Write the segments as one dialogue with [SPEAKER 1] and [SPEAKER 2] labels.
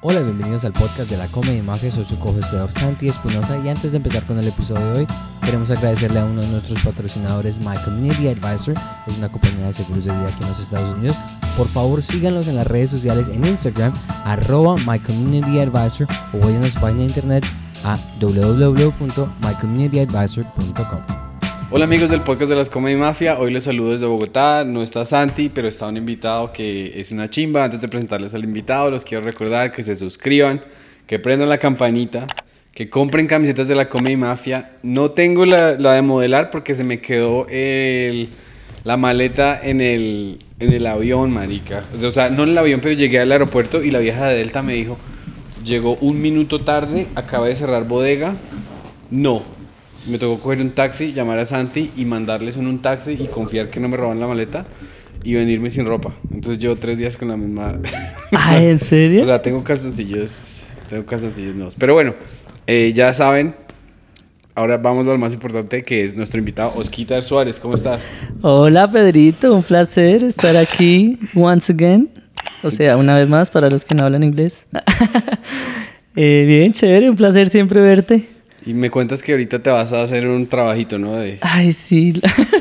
[SPEAKER 1] Hola, bienvenidos al podcast de la Comedy Mafia. Soy su co-hostedor Santi Espinosa y antes de empezar con el episodio de hoy, queremos agradecerle a uno de nuestros patrocinadores, My Community Advisor. Es una compañía de seguros de vida aquí en los Estados Unidos. Por favor, síganlos en las redes sociales en Instagram, arroba My Advisor o vayan a su página de internet a www.mycommunityadvisor.com.
[SPEAKER 2] Hola amigos del podcast de las Comedy Mafia, hoy les saludo desde Bogotá, no está Santi, pero está un invitado que es una chimba. Antes de presentarles al invitado, los quiero recordar que se suscriban, que prendan la campanita, que compren camisetas de la Comedy Mafia. No tengo la, la de modelar porque se me quedó la maleta en el, en el avión, marica. O sea, no en el avión, pero llegué al aeropuerto y la vieja de Delta me dijo, llegó un minuto tarde, acaba de cerrar bodega. No, me tocó coger un taxi, llamar a Santi y mandarles en un taxi y confiar que no me roban la maleta y venirme sin ropa. Entonces yo tres días con la misma...
[SPEAKER 3] Ah, ¿en serio?
[SPEAKER 2] o sea, tengo calzoncillos, tengo calzoncillos nuevos. Pero bueno, eh, ya saben, ahora vamos a lo más importante que es nuestro invitado, Osquita Suárez. ¿Cómo estás?
[SPEAKER 3] Hola Pedrito, un placer estar aquí once again. O sea, una vez más para los que no hablan inglés. Eh, bien, chévere, un placer siempre verte.
[SPEAKER 2] Y me cuentas que ahorita te vas a hacer un trabajito, ¿no? De...
[SPEAKER 3] Ay, sí.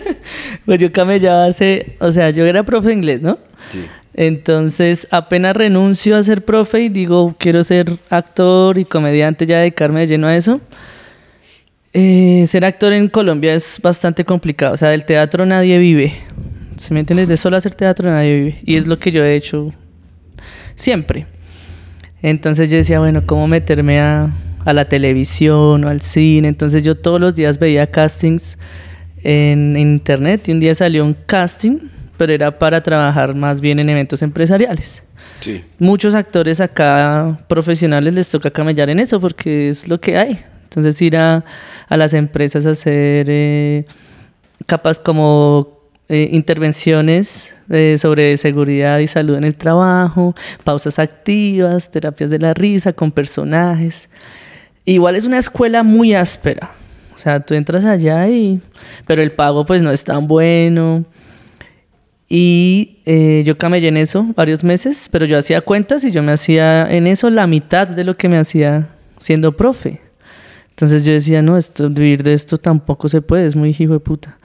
[SPEAKER 3] pues yo camellaba hace, o sea, yo era profe de inglés, ¿no?
[SPEAKER 2] Sí.
[SPEAKER 3] Entonces, apenas renuncio a ser profe y digo, quiero ser actor y comediante, ya dedicarme de lleno a eso. Eh, ser actor en Colombia es bastante complicado. O sea, del teatro nadie vive. ¿Se me entiendes? De solo hacer teatro nadie vive. Y es lo que yo he hecho siempre. Entonces yo decía, bueno, ¿cómo meterme a, a la televisión o al cine? Entonces yo todos los días veía castings en, en internet y un día salió un casting, pero era para trabajar más bien en eventos empresariales.
[SPEAKER 2] Sí.
[SPEAKER 3] Muchos actores acá profesionales les toca camellar en eso porque es lo que hay. Entonces ir a, a las empresas a hacer eh, capaz como eh, intervenciones eh, sobre seguridad y salud en el trabajo, pausas activas, terapias de la risa con personajes. Igual es una escuela muy áspera. O sea, tú entras allá y... Pero el pago pues no es tan bueno. Y eh, yo camellé en eso varios meses, pero yo hacía cuentas y yo me hacía en eso la mitad de lo que me hacía siendo profe. Entonces yo decía, no, esto, vivir de esto tampoco se puede, es muy hijo de puta.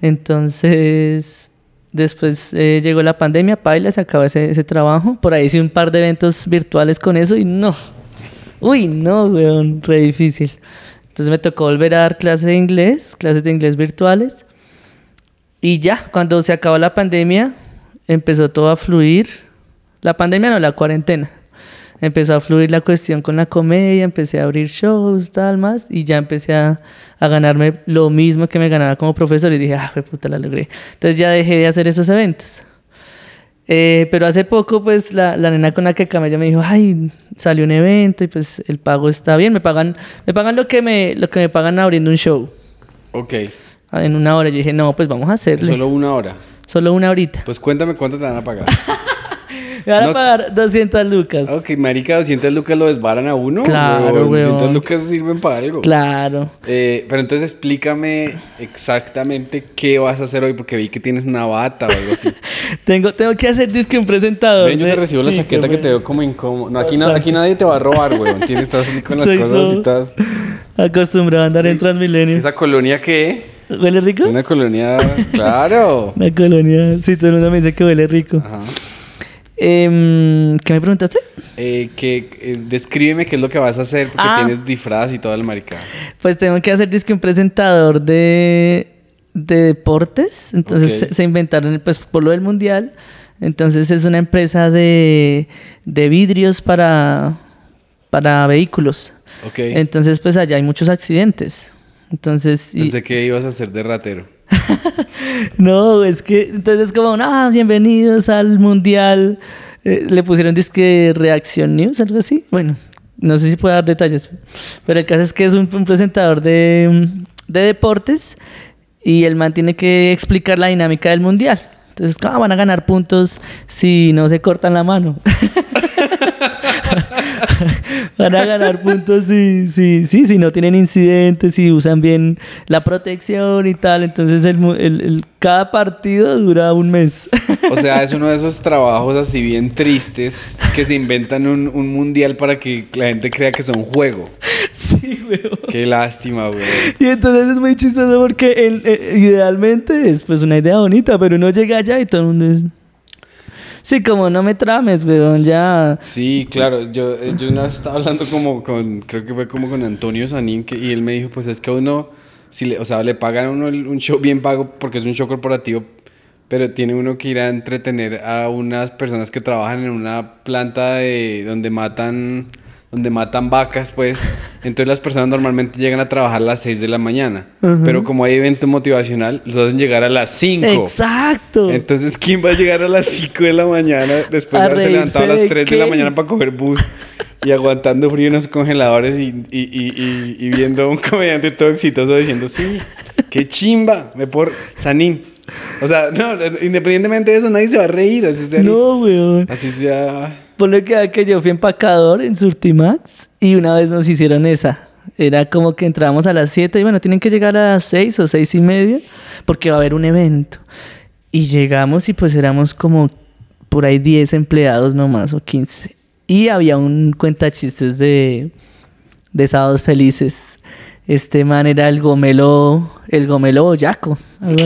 [SPEAKER 3] Entonces, después eh, llegó la pandemia, Paila, se acabó ese, ese trabajo. Por ahí hice un par de eventos virtuales con eso y no. Uy, no, weón, re difícil. Entonces me tocó volver a dar clases de inglés, clases de inglés virtuales. Y ya, cuando se acabó la pandemia, empezó todo a fluir. La pandemia no, la cuarentena. Empezó a fluir la cuestión con la comedia, empecé a abrir shows, tal más, y ya empecé a, a ganarme lo mismo que me ganaba como profesor. Y dije, ah, puta, la logré. Entonces ya dejé de hacer esos eventos. Eh, pero hace poco, pues, la, la nena con la que camella me dijo, ay, salió un evento y pues el pago está bien. Me pagan, me pagan lo que me, lo que me pagan abriendo un show.
[SPEAKER 2] Ok.
[SPEAKER 3] En una hora. Yo dije, no, pues vamos a hacerle.
[SPEAKER 2] Solo una hora.
[SPEAKER 3] Solo una horita.
[SPEAKER 2] Pues cuéntame cuánto te van a pagar.
[SPEAKER 3] Me van a
[SPEAKER 2] no-
[SPEAKER 3] pagar 200 lucas.
[SPEAKER 2] ok, marica, 200 lucas lo desbaran a uno.
[SPEAKER 3] Claro,
[SPEAKER 2] weón. 200
[SPEAKER 3] weón.
[SPEAKER 2] lucas sirven para algo.
[SPEAKER 3] Claro.
[SPEAKER 2] Eh, pero entonces explícame exactamente qué vas a hacer hoy, porque vi que tienes una bata o algo así.
[SPEAKER 3] Tengo, tengo que hacer disque un presentador.
[SPEAKER 2] Ven, yo te recibo la chaqueta que te veo como incómodo. No, aquí, na- aquí nadie te va a robar, weón. Tienes, estás así con las cosas y todas.
[SPEAKER 3] Acostumbrado a andar en Transmilenio.
[SPEAKER 2] ¿Esa colonia qué?
[SPEAKER 3] ¿Huele rico?
[SPEAKER 2] Una colonia, claro.
[SPEAKER 3] Una colonia. Sí, todo el mundo me dice que huele rico.
[SPEAKER 2] Ajá.
[SPEAKER 3] Em, ¿Qué me preguntaste?
[SPEAKER 2] Eh, que, eh, descríbeme qué es lo que vas a hacer, porque
[SPEAKER 3] Ah.
[SPEAKER 2] tienes disfraz y toda la maricada.
[SPEAKER 3] Pues tengo que hacer disque un presentador de, de deportes. Entonces se, se inventaron, pues por lo del mundial. Entonces es una empresa de, de vidrios para, para vehículos.
[SPEAKER 2] Ok.
[SPEAKER 3] Entonces pues allá hay muchos accidentes. Entonces, y-
[SPEAKER 2] Pensé que ibas a ser de ratero.
[SPEAKER 3] no, es que entonces como, ah, bienvenidos al mundial. Eh, le pusieron disque Reaction News, algo así. Bueno, no sé si puedo dar detalles. Pero el caso es que es un, un presentador de, mm, de deportes y el man tiene que explicar la dinámica del mundial. Entonces, ¿cómo van a ganar puntos si no se cortan la mano? van a ganar puntos si, si, sí, si no tienen incidentes, si usan bien la protección y tal. Entonces el, el- el- cada partido dura un mes.
[SPEAKER 2] O sea, es uno de esos trabajos así bien tristes que se inventan un, un mundial para que la gente crea que son juego.
[SPEAKER 3] sí, weón.
[SPEAKER 2] Qué lástima, güey.
[SPEAKER 3] Y entonces es muy chistoso porque el- eh, idealmente es pues una idea bonita, pero uno llega allá y todo el mundo es... Sí, como no me trames, weón, ya...
[SPEAKER 2] Sí, claro. Yo, eh, yo una vez estaba hablando como con, creo que fue como con Antonio Sanín, que, y él me dijo, pues es que uno, si le, o sea, le pagan a uno el- un show bien pago porque es un show corporativo, pero tiene uno que ir a entretener a unas personas que trabajan en una planta de donde matan donde matan vacas, pues. Entonces las personas normalmente llegan a trabajar a las 6 de la mañana. Pero como hay evento motivacional, los hacen llegar a las 5.
[SPEAKER 3] Exacto.
[SPEAKER 2] Entonces, ¿quién va a llegar a las 5 de la mañana después
[SPEAKER 3] A
[SPEAKER 2] de haberse levantado a las
[SPEAKER 3] de
[SPEAKER 2] 3 de la
[SPEAKER 3] qué?
[SPEAKER 2] mañana para coger bus y aguantando frío en los congeladores y, y, y, y, y viendo a un comediante todo exitoso diciendo, sí, qué chimba, me por Sanín. O sea, no, independientemente de eso, nadie se va a reír, así sea.
[SPEAKER 3] No, weón.
[SPEAKER 2] Así sea.
[SPEAKER 3] Ponle que, que yo fui empacador en Surtimax y una vez nos hicieron esa. Era como que entrábamos a las 7 y bueno, tienen que llegar a las 6 o 6 y media porque va a haber un evento. Y llegamos y pues éramos como por ahí 10 empleados nomás o 15. Y había un cuenta chistes de, de sábados felices. Este man era el gomelo, el gomelo boyaco.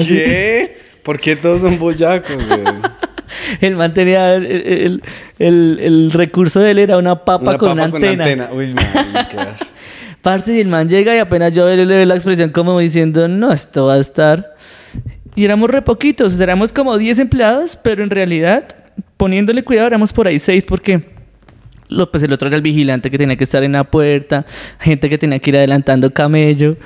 [SPEAKER 2] ¿Qué? ¿Por qué todos son boyacos, güey?
[SPEAKER 3] El man tenía el, el- el- el recurso de él era una papa, con, una antena.
[SPEAKER 2] Uy, marica.
[SPEAKER 3] Parce, y el man llega y apenas yo le veo la expresión como diciendo, no, esto va a estar. Y éramos re poquitos, éramos como 10 empleados, pero en realidad, poniéndole cuidado, éramos por ahí 6 porque lo, pues el otro era el vigilante que tenía que estar en la puerta, gente que tenía que ir adelantando camello.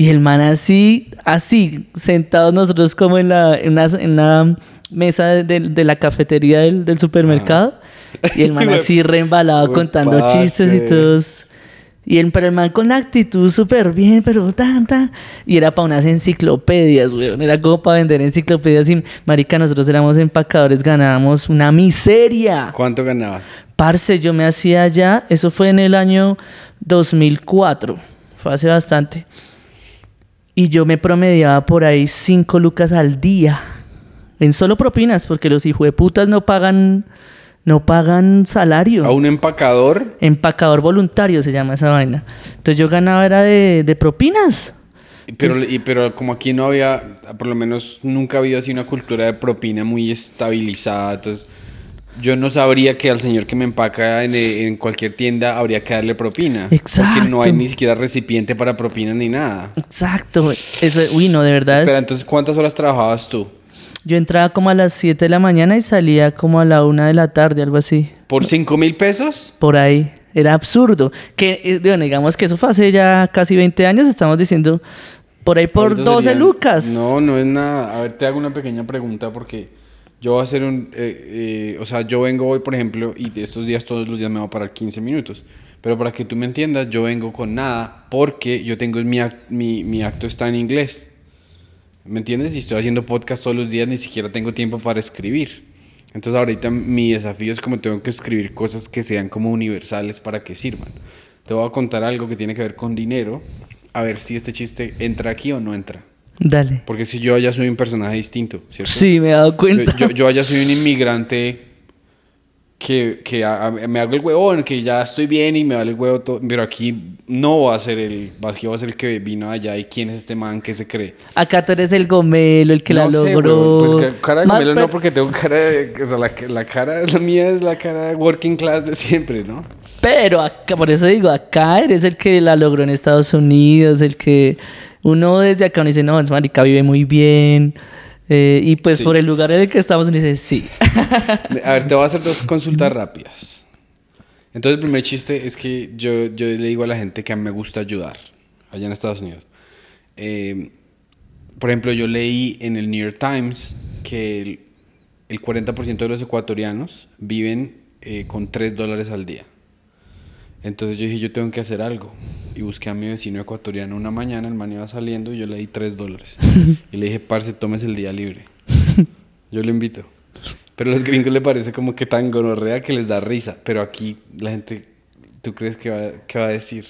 [SPEAKER 3] Y el man así, así, sentados nosotros como en, la, en, una, en una mesa de, de- de la cafetería del, del supermercado. Y el man así reembalado contando chistes y todos. Y el, pero el man con la actitud súper bien, pero tan, tan. Y era para unas enciclopedias, weón. Era como para vender enciclopedias. Y, marica, nosotros éramos empacadores, ganábamos una miseria.
[SPEAKER 2] ¿Cuánto ganabas?
[SPEAKER 3] Parce, yo me hacía ya, eso fue en el año 2004, fue hace bastante. Y yo me promediaba por ahí 5 lucas al día. En solo propinas, porque los hijueputas no pagan, no pagan salario.
[SPEAKER 2] ¿A un empacador?
[SPEAKER 3] Empacador voluntario se llama esa vaina. Entonces yo ganaba era de, de propinas.
[SPEAKER 2] Pero, y, pero como aquí no había, por lo menos nunca ha habido así una cultura de propina muy estabilizada, entonces yo no sabría que al señor que me empaca en, eh, en cualquier tienda habría que darle propina. Porque no hay
[SPEAKER 3] Exacto.
[SPEAKER 2] ni siquiera recipiente para propinas ni nada.
[SPEAKER 3] Exacto. Eso, uy, no, de verdad.
[SPEAKER 2] Espera,
[SPEAKER 3] es-
[SPEAKER 2] entonces ¿cuántas horas trabajabas tú?
[SPEAKER 3] Yo entraba como a las 7 de la mañana y salía como a la 1 de la tarde, algo así.
[SPEAKER 2] ¿Por 5 mil pesos?
[SPEAKER 3] Por ahí. Era absurdo. Que, eh, bueno, digamos que eso fue hace ya casi 20 años. Estamos diciendo por ahí por
[SPEAKER 2] Ahorita
[SPEAKER 3] 12
[SPEAKER 2] serían-
[SPEAKER 3] lucas.
[SPEAKER 2] No, no es nada. A ver, te hago una pequeña pregunta porque yo voy a hacer un... eh, eh, o sea, yo vengo hoy, por ejemplo, y estos días todos los días me voy a parar 15 minutos. Pero para que tú me entiendas, yo vengo con nada porque yo tengo mi, mi, mi acto está en inglés. ¿Me entiendes? Y estoy haciendo podcast todos los días, ni siquiera tengo tiempo para escribir. Entonces ahorita mi desafío es como tengo que escribir cosas que sean como universales para que sirvan. Te voy a contar algo que tiene que ver con dinero, a ver si este chiste entra aquí o no entra.
[SPEAKER 3] Dale.
[SPEAKER 2] Porque si yo allá soy un personaje distinto, ¿cierto?
[SPEAKER 3] Sí, me he dado cuenta.
[SPEAKER 2] Yo, yo, yo allá soy un inmigrante que, que a- a- me hago el huevón, que ya estoy bien y me vale el huevo todo. Pero aquí no voy a ser el, aquí voy a ser el que vino allá y quién es este man que se cree.
[SPEAKER 3] Acá tú eres el gomelo, el que la
[SPEAKER 2] no sé,
[SPEAKER 3] logró.
[SPEAKER 2] huevón, Pues que cara de
[SPEAKER 3] Más
[SPEAKER 2] gomelo
[SPEAKER 3] per-
[SPEAKER 2] no, porque tengo cara de. O sea, la, la cara la mía es la cara de working class de siempre, ¿no?
[SPEAKER 3] Pero acá, por eso digo, acá eres el que la logró en Estados Unidos, el que uno desde acá uno dice, no, es marica, vive muy bien. Eh, y pues
[SPEAKER 2] Sí.
[SPEAKER 3] por el lugar en el que estamos uno dice, sí.
[SPEAKER 2] A ver, te voy a hacer dos consultas rápidas. Entonces, el primer chiste es que yo, yo le digo a la gente que a mí me gusta ayudar allá en Estados Unidos. Eh, por ejemplo, yo leí en el New York Times que el, el 40% de los ecuatorianos viven eh, con 3 dólares al día. Entonces yo dije, yo tengo que hacer algo. Y busqué a mi vecino ecuatoriano una mañana, el man iba saliendo y yo le di 3 dólares. y le dije, parce, tomes el día libre. Yo lo invito. Pero a los gringos le parece como que tan gonorrea que les da risa. Pero aquí la gente ¿Tú crees que va, que va a decir?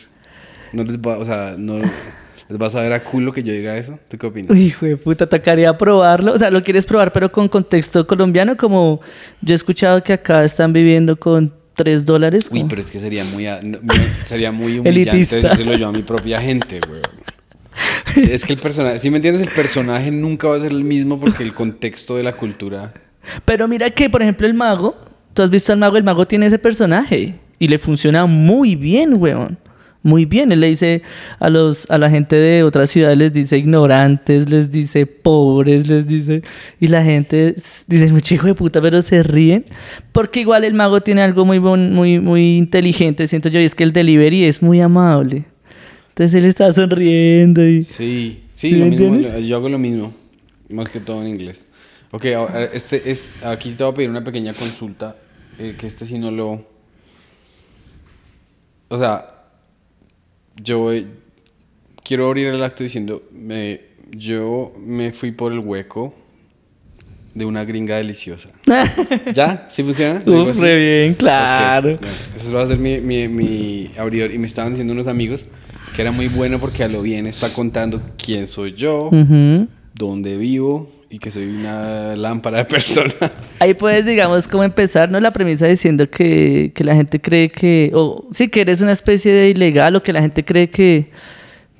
[SPEAKER 2] No les va, o sea, no les vas a ver a culo que yo diga eso. ¿Tú qué opinas?
[SPEAKER 3] Uy, hijo de puta, tocaría probarlo. O sea, lo quieres probar, pero con contexto colombiano, como yo he escuchado que acá están viviendo con 3 dólares.
[SPEAKER 2] Uy, pero es que sería muy, sería muy humillante
[SPEAKER 3] Elitista.
[SPEAKER 2] decírselo yo a mi propia gente, güey. Es que el personaje, si me entiendes, el personaje nunca va a ser el mismo porque el contexto de la cultura.
[SPEAKER 3] Pero mira que, por ejemplo, el mago, tú has visto al mago, el mago tiene ese personaje y le funciona muy bien, weón. Muy bien, él le dice a los a la gente de otras ciudades les dice ignorantes, les dice pobres, les dice y la gente dice mucho hijo de puta, pero se ríen porque igual el mago tiene algo muy bon- muy muy inteligente, siento yo, y es que el delivery es muy amable. Entonces él está sonriendo y
[SPEAKER 2] Sí, sí,
[SPEAKER 3] ¿Sí
[SPEAKER 2] lo mismo, yo hago lo mismo, más que todo en inglés. Ok, este es, aquí te voy a pedir una pequeña consulta, eh, que este sí no lo... O sea, yo quiero abrir el acto diciendo, me- yo me fui por el hueco de una gringa deliciosa. ¿Ya? ¿Sí funciona? ¿Lo digo
[SPEAKER 3] Uf, re bien, claro.
[SPEAKER 2] Ok, bueno, Ese va a ser mi, mi, mi abridor. Y me estaban diciendo unos amigos que era muy bueno porque a lo bien está contando quién soy yo, dónde vivo y que soy una lámpara de persona.
[SPEAKER 3] Ahí puedes, digamos, como empezar, ¿no? La premisa diciendo que, que la gente cree que, o sí, que eres una especie de ilegal o que la gente cree que,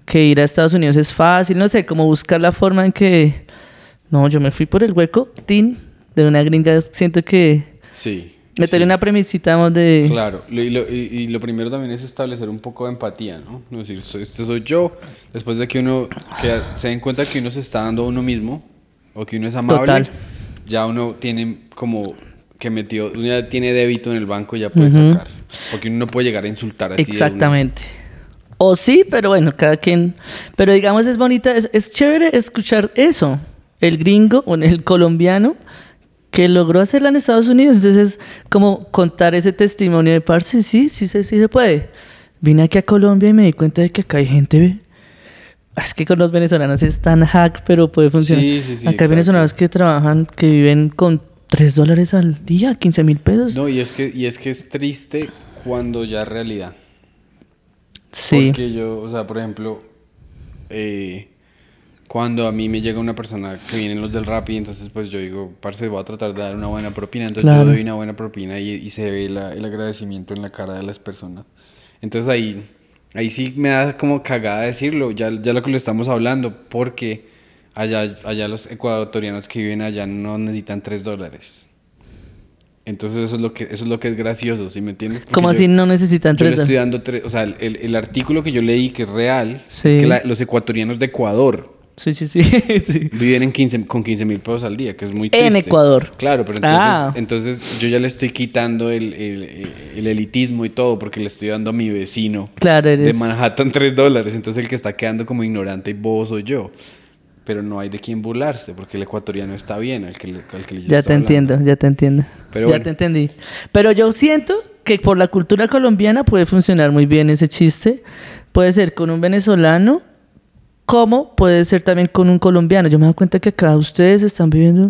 [SPEAKER 3] que ir a Estados Unidos es fácil, no sé, como buscar la forma en que, no, yo me fui por el hueco, tin, de una gringa, siento que
[SPEAKER 2] Sí.
[SPEAKER 3] meterle
[SPEAKER 2] sí.
[SPEAKER 3] una premisita vamos, de...
[SPEAKER 2] Claro, y lo, y, y lo primero también es establecer un poco de empatía, ¿no? No decir, "Soy- este soy yo, después de que uno que se den cuenta que uno se está dando a uno mismo, o que uno es amable,
[SPEAKER 3] Total.
[SPEAKER 2] ya uno tiene como que metió, uno ya tiene débito en el banco y ya puede
[SPEAKER 3] Ujú.
[SPEAKER 2] sacar, porque uno no puede llegar a insultar así.
[SPEAKER 3] Exactamente. O sí, pero bueno, cada quien. Pero digamos, es bonita, es, es chévere escuchar eso. El gringo o el colombiano que logró hacerla en Estados Unidos. Entonces, como contar ese testimonio de parce, sí, sí, sí, sí se puede. Vine aquí a Colombia y me di cuenta de que acá hay gente. Es que con los venezolanos es tan hack, pero puede funcionar.
[SPEAKER 2] Sí, sí, sí,
[SPEAKER 3] acá hay venezolanos que trabajan, que viven con 3 dólares al día, 15 mil pesos.
[SPEAKER 2] No, y es que, y es que es triste cuando ya es realidad.
[SPEAKER 3] sí.
[SPEAKER 2] Porque yo, o sea, por ejemplo, eh, cuando a mí me llega una persona que vienen los del rap y entonces pues yo digo, parce, voy a tratar de dar una buena propina, entonces
[SPEAKER 3] Claro.
[SPEAKER 2] yo doy una buena propina y, y se ve la- el agradecimiento en la cara de las personas. Entonces ahí, ahí sí me da como cagada decirlo, ya, ya lo que lo estamos hablando, porque allá, allá los ecuatorianos que viven allá no necesitan tres dólares. Entonces eso es lo que, eso es lo que es gracioso, ¿sí me entiendes? Porque
[SPEAKER 3] Como
[SPEAKER 2] yo-
[SPEAKER 3] así no necesitan
[SPEAKER 2] yo le
[SPEAKER 3] 3
[SPEAKER 2] estoy dando tres, o sea, el, el- el artículo que yo leí que es real
[SPEAKER 3] Sí.
[SPEAKER 2] es que la- los ecuatorianos de Ecuador
[SPEAKER 3] Sí, sí, sí. sí.
[SPEAKER 2] viven en 15, con 15 mil pesos al día, que es muy
[SPEAKER 3] En
[SPEAKER 2] triste.
[SPEAKER 3] Ecuador.
[SPEAKER 2] Claro, pero entonces,
[SPEAKER 3] Ah.
[SPEAKER 2] entonces yo ya le estoy quitando el, el- el elitismo y todo porque le estoy dando a mi vecino
[SPEAKER 3] Claro,
[SPEAKER 2] de. Manhattan 3 dólares. Entonces el que está quedando como ignorante y bobo soy yo. Pero no hay de quién burlarse porque el ecuatoriano está bien, al que, le- al que yo
[SPEAKER 3] Ya te
[SPEAKER 2] hablando.
[SPEAKER 3] entiendo, ya te entiendo.
[SPEAKER 2] Pero
[SPEAKER 3] ya
[SPEAKER 2] bueno.
[SPEAKER 3] te entendí. Pero yo siento que por la cultura colombiana puede funcionar muy bien ese chiste. Puede ser con un venezolano, como puede ser también con un colombiano. Yo me doy cuenta que acá ustedes están viviendo.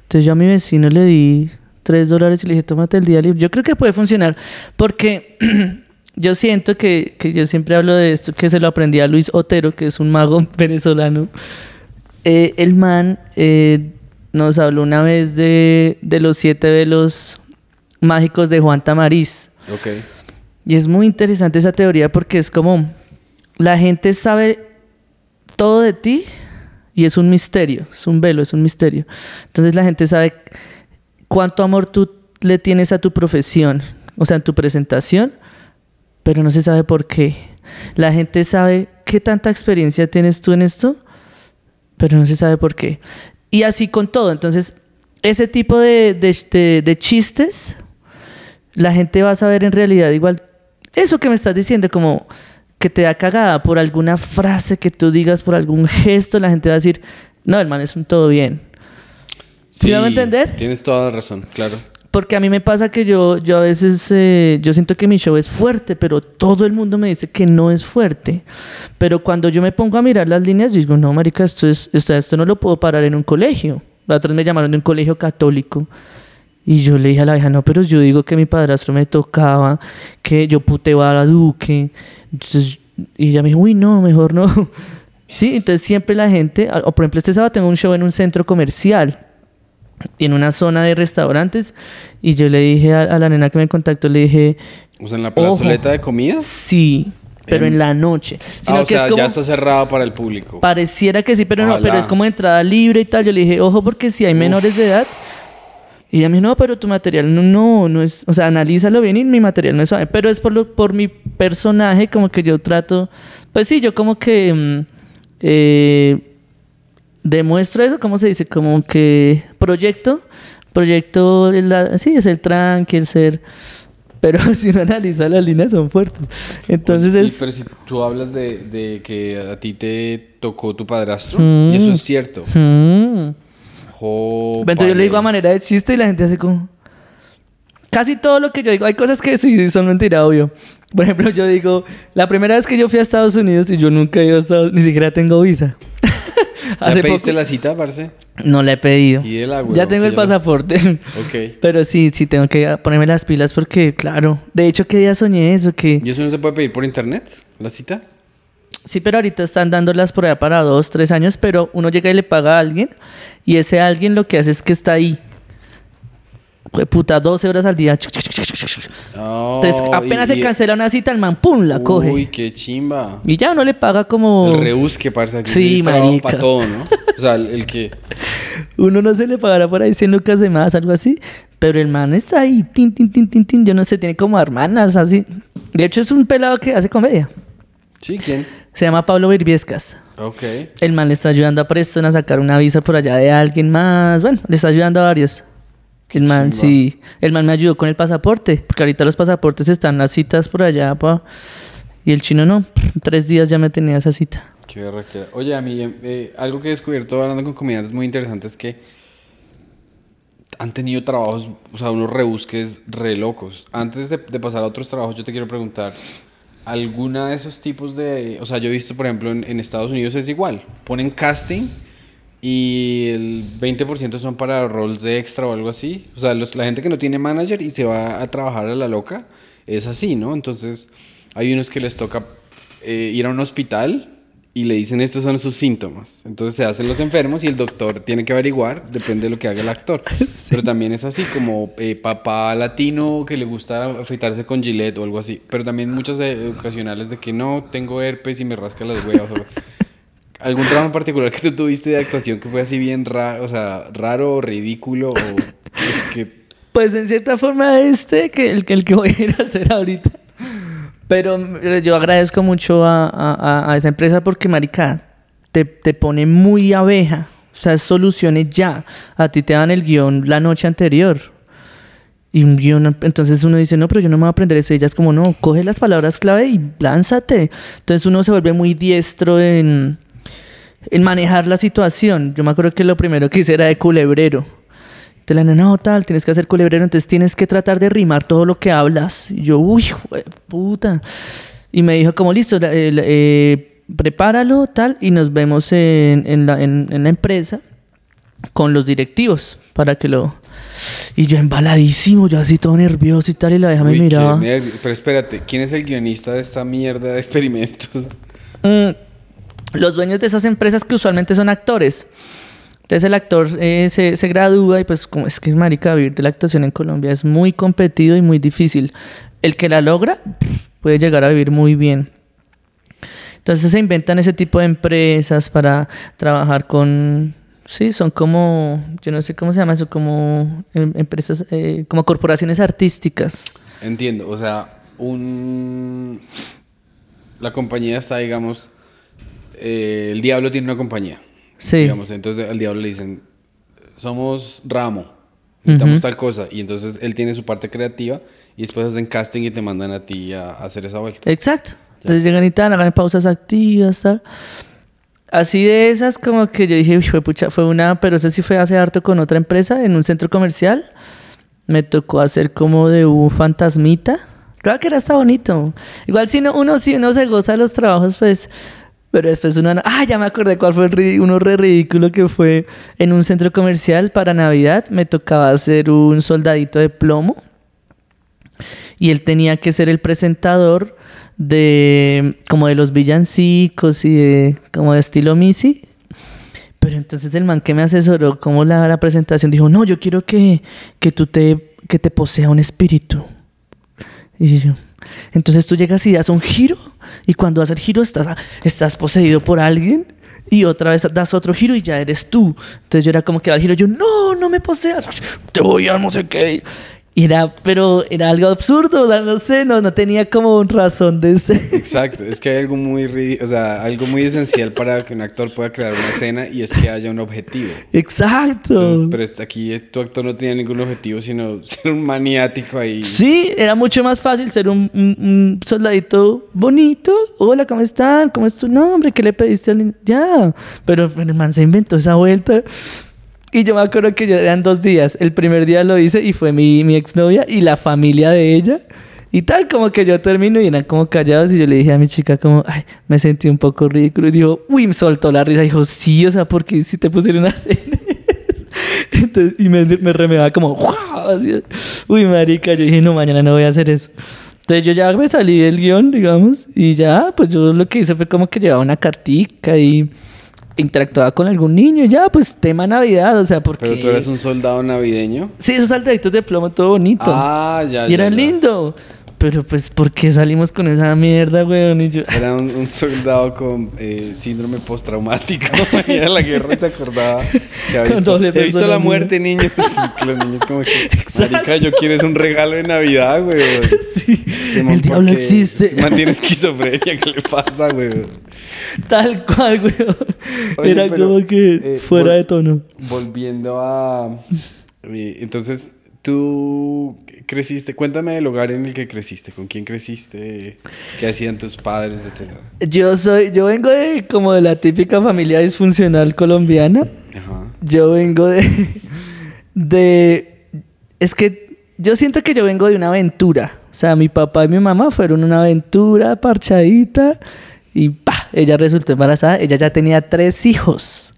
[SPEAKER 3] Entonces yo a mi vecino le di tres dólares y le dije, tómate el día libre. Yo creo que puede funcionar porque yo siento que, que yo siempre hablo de esto, que se lo aprendí a Luis Otero, que es un mago venezolano. Eh, el man eh, nos habló una vez de, de los siete velos mágicos de Juan Tamariz.
[SPEAKER 2] Ok.
[SPEAKER 3] Y es muy interesante esa teoría porque es como la gente sabe todo de ti y es un misterio, es un velo, es un misterio. Entonces la gente sabe cuánto amor tú le tienes a tu profesión, o sea, en tu presentación, pero no se sabe por qué. La gente sabe qué tanta experiencia tienes tú en esto, pero no se sabe por qué. Y así con todo. Entonces, ese tipo de, de- de- de chistes, la gente va a saber en realidad igual eso que me estás diciendo, como que te da cagada por alguna frase que tú digas, por algún gesto, la gente va a decir, no, el man es un todo bien. ¿Sí me van a entender?
[SPEAKER 2] Tienes toda la razón, claro.
[SPEAKER 3] Porque a mí me pasa que yo, yo a veces, eh, yo siento que mi show es fuerte, pero todo el mundo me dice que no es fuerte. Pero cuando yo me pongo a mirar las líneas, yo digo, no, marica, esto, es, esto, esto no lo puedo parar en un colegio. La otra me llamaron de un colegio católico. Y yo le dije a la vieja, no, pero yo digo que mi padrastro me tocaba, que yo puteaba a Duque. Entonces, y ella me dijo, uy, no, mejor no. Sí, entonces siempre la gente, o por ejemplo, este sábado tengo un show en un centro comercial, en una zona de restaurantes, y yo le dije a, a la nena que me contactó, le dije,
[SPEAKER 2] O sea, en la plazoleta de comidas.
[SPEAKER 3] sí, pero en la noche. Sino
[SPEAKER 2] Ah, o
[SPEAKER 3] que
[SPEAKER 2] sea,
[SPEAKER 3] es como,
[SPEAKER 2] ya está cerrado para el público.
[SPEAKER 3] Pareciera que sí, pero no,
[SPEAKER 2] Ojalá.
[SPEAKER 3] pero es como entrada libre y tal. Yo le dije, ojo, porque si hay menores de edad. Y ella me dijo, no, pero tu material no, no, no es, o sea, analízalo bien y mi material no es suave. Pero es por, lo, por mi personaje, como que yo trato, pues sí, yo como que mm, eh, demuestro eso, ¿cómo se dice? Como que proyecto, proyecto, la- sí, es el tranqui, el ser, pero si uno analiza las líneas son fuertes. Entonces
[SPEAKER 2] Y-
[SPEAKER 3] es...
[SPEAKER 2] Pero si tú hablas de, de que a ti te tocó tu padrastro,
[SPEAKER 3] Mm.
[SPEAKER 2] y eso es cierto.
[SPEAKER 3] Mm. Entonces yo le digo a manera de chiste y la gente hace como... Casi todo lo que yo digo, hay cosas que sí son mentira, obvio. Por ejemplo, yo digo, la primera vez que yo fui a Estados Unidos y yo nunca he ido a Estados ni siquiera tengo visa.
[SPEAKER 2] ¿Ya pediste la cita, parce?
[SPEAKER 3] No la he pedido.
[SPEAKER 2] Y el agua,
[SPEAKER 3] ya tengo el
[SPEAKER 2] ya las-
[SPEAKER 3] pasaporte.
[SPEAKER 2] Ok.
[SPEAKER 3] Pero sí, sí tengo que ponerme las pilas porque, claro. De hecho, ¿qué día soñé eso? Que...
[SPEAKER 2] ¿Y eso no se puede pedir por internet? ¿La cita?
[SPEAKER 3] Sí, pero ahorita están dándolas por allá para dos, tres años, pero uno llega y le paga a alguien y ese alguien lo que hace es que está ahí. Puta, 12 horas al día. Entonces, apenas se cancela una cita, el man, ¡pum! la coge.
[SPEAKER 2] Uy, qué chimba.
[SPEAKER 3] Y ya uno le paga como...
[SPEAKER 2] El rebusque, parce. aquí
[SPEAKER 3] Sí, marica.
[SPEAKER 2] Para todo, ¿no? O sea, el, el que...
[SPEAKER 3] Uno no se le pagará por ahí 100 lucas de más, algo así. Pero el man está ahí, tin, tin, tin, tin, tin. Yo no sé, tiene como hermanas, así. De hecho, es un pelado que hace comedia.
[SPEAKER 2] Sí, ¿quién?
[SPEAKER 3] Se llama Pablo Virviescas.
[SPEAKER 2] Ok.
[SPEAKER 3] El man le está ayudando a Preston a sacar una visa por allá de alguien más. Bueno, le está ayudando a varios. El man, sí. El man me ayudó con el pasaporte. Porque ahorita los pasaportes están las citas por allá, pa. Y el chino no. Tres días ya me tenía esa cita.
[SPEAKER 2] Qué berraquera. Oye, a mí, eh, algo que he descubierto hablando con comediantes muy interesantes es que han tenido trabajos, o sea, unos rebusques re locos. Antes de, de pasar a otros trabajos, yo te quiero preguntar, ¿alguna de esos tipos de... O sea, yo he visto, por ejemplo, en, Estados Unidos es igual. Ponen casting y el 20% son para roles de extra o algo así. O sea, los- la gente que no tiene manager y se va a trabajar a la loca, es así, ¿no? Entonces, hay unos que les toca eh, ir a un hospital y le dicen estos son sus síntomas. Entonces se hacen los enfermos y el doctor tiene que averiguar, depende de lo que haga el actor. Pero también es así, como eh, papá latino que le gusta afeitarse con Gillette o algo así. Pero también muchas ocasionales de que no, tengo herpes y me rasca las huevas. ¿Algún trabajo en particular que tú tuviste de actuación que fue así bien raro, o sea, raro ridículo o pues, que
[SPEAKER 3] Pues en cierta forma este, que el, que el que voy a ir a hacer ahorita. Pero eh, yo agradezco mucho a, a- a- esa empresa porque, marica, te, te pone muy abeja. O sea, soluciones ya. A ti te dan el guion la noche anterior. Y un guion, entonces uno dice, no, pero yo no me voy a aprender eso. Y ella es como, no, coge las palabras clave y lánzate. Entonces uno se vuelve muy diestro en, en manejar la situación. Yo me acuerdo que lo primero que hice era de culebrero. Te la no, tal, tienes que hacer culebrero, entonces tienes que tratar de rimar todo lo que hablas. Y yo, uy, puta. Y me dijo, como listo, el- eh, prepáralo, tal, y nos vemos en, en la, en- en la empresa con los directivos para que lo. Y yo embaladísimo, yo así todo nervioso y tal, y la vieja me miraba.
[SPEAKER 2] Pero espérate, ¿quién es el guionista de esta mierda de experimentos?
[SPEAKER 3] Mm, los dueños de esas empresas que usualmente son actores. Entonces el actor eh, se, gradúa y pues como es que marica vivir de la actuación en Colombia es muy competido y muy difícil. El que la logra puede llegar a vivir muy bien. Entonces se inventan ese tipo de empresas para trabajar con... Sí, son como, yo no sé cómo se llama eso, como em, empresas, eh, como corporaciones artísticas.
[SPEAKER 2] Entiendo, o sea, un... La compañía está, digamos, eh, el diablo tiene una compañía.
[SPEAKER 3] Sí.
[SPEAKER 2] Digamos, entonces al diablo le dicen, somos Ramo, necesitamos tal cosa. Y entonces él tiene su parte creativa y después hacen casting y te mandan a ti a, a hacer esa vuelta.
[SPEAKER 3] Exacto. Entonces llegan y tal, hagan pausas activas, tal. Así de esas, como que yo dije, "Uy, fue pucha, fue una, pero eso sí fue hace harto con otra empresa en un centro comercial. Me tocó hacer como de un fantasmita. Claro que era hasta bonito. Igual si no, uno, si uno se goza de los trabajos, pues Pero después uno... Ah, ya me acordé cuál fue el uno re ridículo que fue en un centro comercial para Navidad. Me tocaba hacer un soldadito de plomo. Y él tenía que ser el presentador de... Como de los villancicos y de... Como de estilo Missy. Pero entonces el man que me asesoró como la, la presentación dijo, no, yo quiero que, que tú te, que te posea un espíritu. Y yo, entonces tú llegas y das un giro y cuando das el giro estás, estás poseído por alguien y otra vez das otro giro y ya eres tú. Entonces yo era como que al giro yo, no, no me poseas, te voy a no sé qué. Era, pero era algo absurdo, o sea, no sé, no, no tenía como razón de ser.
[SPEAKER 2] Exacto, es que hay algo muy, o sea, algo muy esencial para que un actor pueda crear una escena y es que haya un objetivo.
[SPEAKER 3] Exacto.
[SPEAKER 2] Entonces, pero aquí tu actor no tenía ningún objetivo, sino ser un maniático ahí.
[SPEAKER 3] Sí, era mucho más fácil ser un, un- un soldadito bonito. Hola, ¿cómo están? ¿Cómo es tu nombre? ¿Qué le pediste al? Ya. Pero, pero el man se inventó esa vuelta. Y yo me acuerdo que eran dos días. El primer día lo hice y fue mi, mi exnovia y la familia de ella. Y tal, como que yo termino y eran como callados. Y yo le dije a mi chica, como, ay, me sentí un poco ridículo. Y dijo, uy, me soltó la risa. dijo, sí, o sea, porque si te pusieron a hacer eso?" Entonces, y me, me remedaba como, así. uy, marica, yo dije, no, mañana no voy a hacer eso. Entonces yo ya me salí del guion, digamos, y ya, pues yo lo que hice fue como que llevaba una cartica y interactuaba con algún niño, ya, pues tema Navidad, o sea, porque...
[SPEAKER 2] Pero tú eres un soldado navideño.
[SPEAKER 3] Sí, esos saltaditos de plomo, todo bonito.
[SPEAKER 2] Ah, ya,
[SPEAKER 3] y
[SPEAKER 2] ya,
[SPEAKER 3] era
[SPEAKER 2] ya.
[SPEAKER 3] lindo. Pero pues, ¿por qué salimos con esa mierda, weón? Y yo...
[SPEAKER 2] Era un, un soldado con eh, síndrome postraumático. Y era la guerra y se acordaba que había visto, he visto la muerte, niños. Los niños como que,
[SPEAKER 3] Exacto.
[SPEAKER 2] marica, yo quiero es un regalo de Navidad, güey.
[SPEAKER 3] Sí, el diablo existe.
[SPEAKER 2] Este man tiene esquizofrenia, ¿qué le pasa, güey?
[SPEAKER 3] Tal cual, weón.
[SPEAKER 2] Oye,
[SPEAKER 3] Era
[SPEAKER 2] pero,
[SPEAKER 3] como que
[SPEAKER 2] eh,
[SPEAKER 3] fuera de tono.
[SPEAKER 2] Volviendo a... eh, entonces, tú creciste... Cuéntame del hogar en el que creciste. ¿Con quién creciste? ¿Qué hacían tus padres? Etcétera.
[SPEAKER 3] Yo soy, yo vengo de como de la típica familia disfuncional colombiana.
[SPEAKER 2] Ajá.
[SPEAKER 3] Yo vengo de, de, es que yo siento que yo vengo de una aventura. O sea, mi papá y mi mamá fueron una aventura parchadita y pa, ella resultó embarazada. Ella ya tenía tres hijos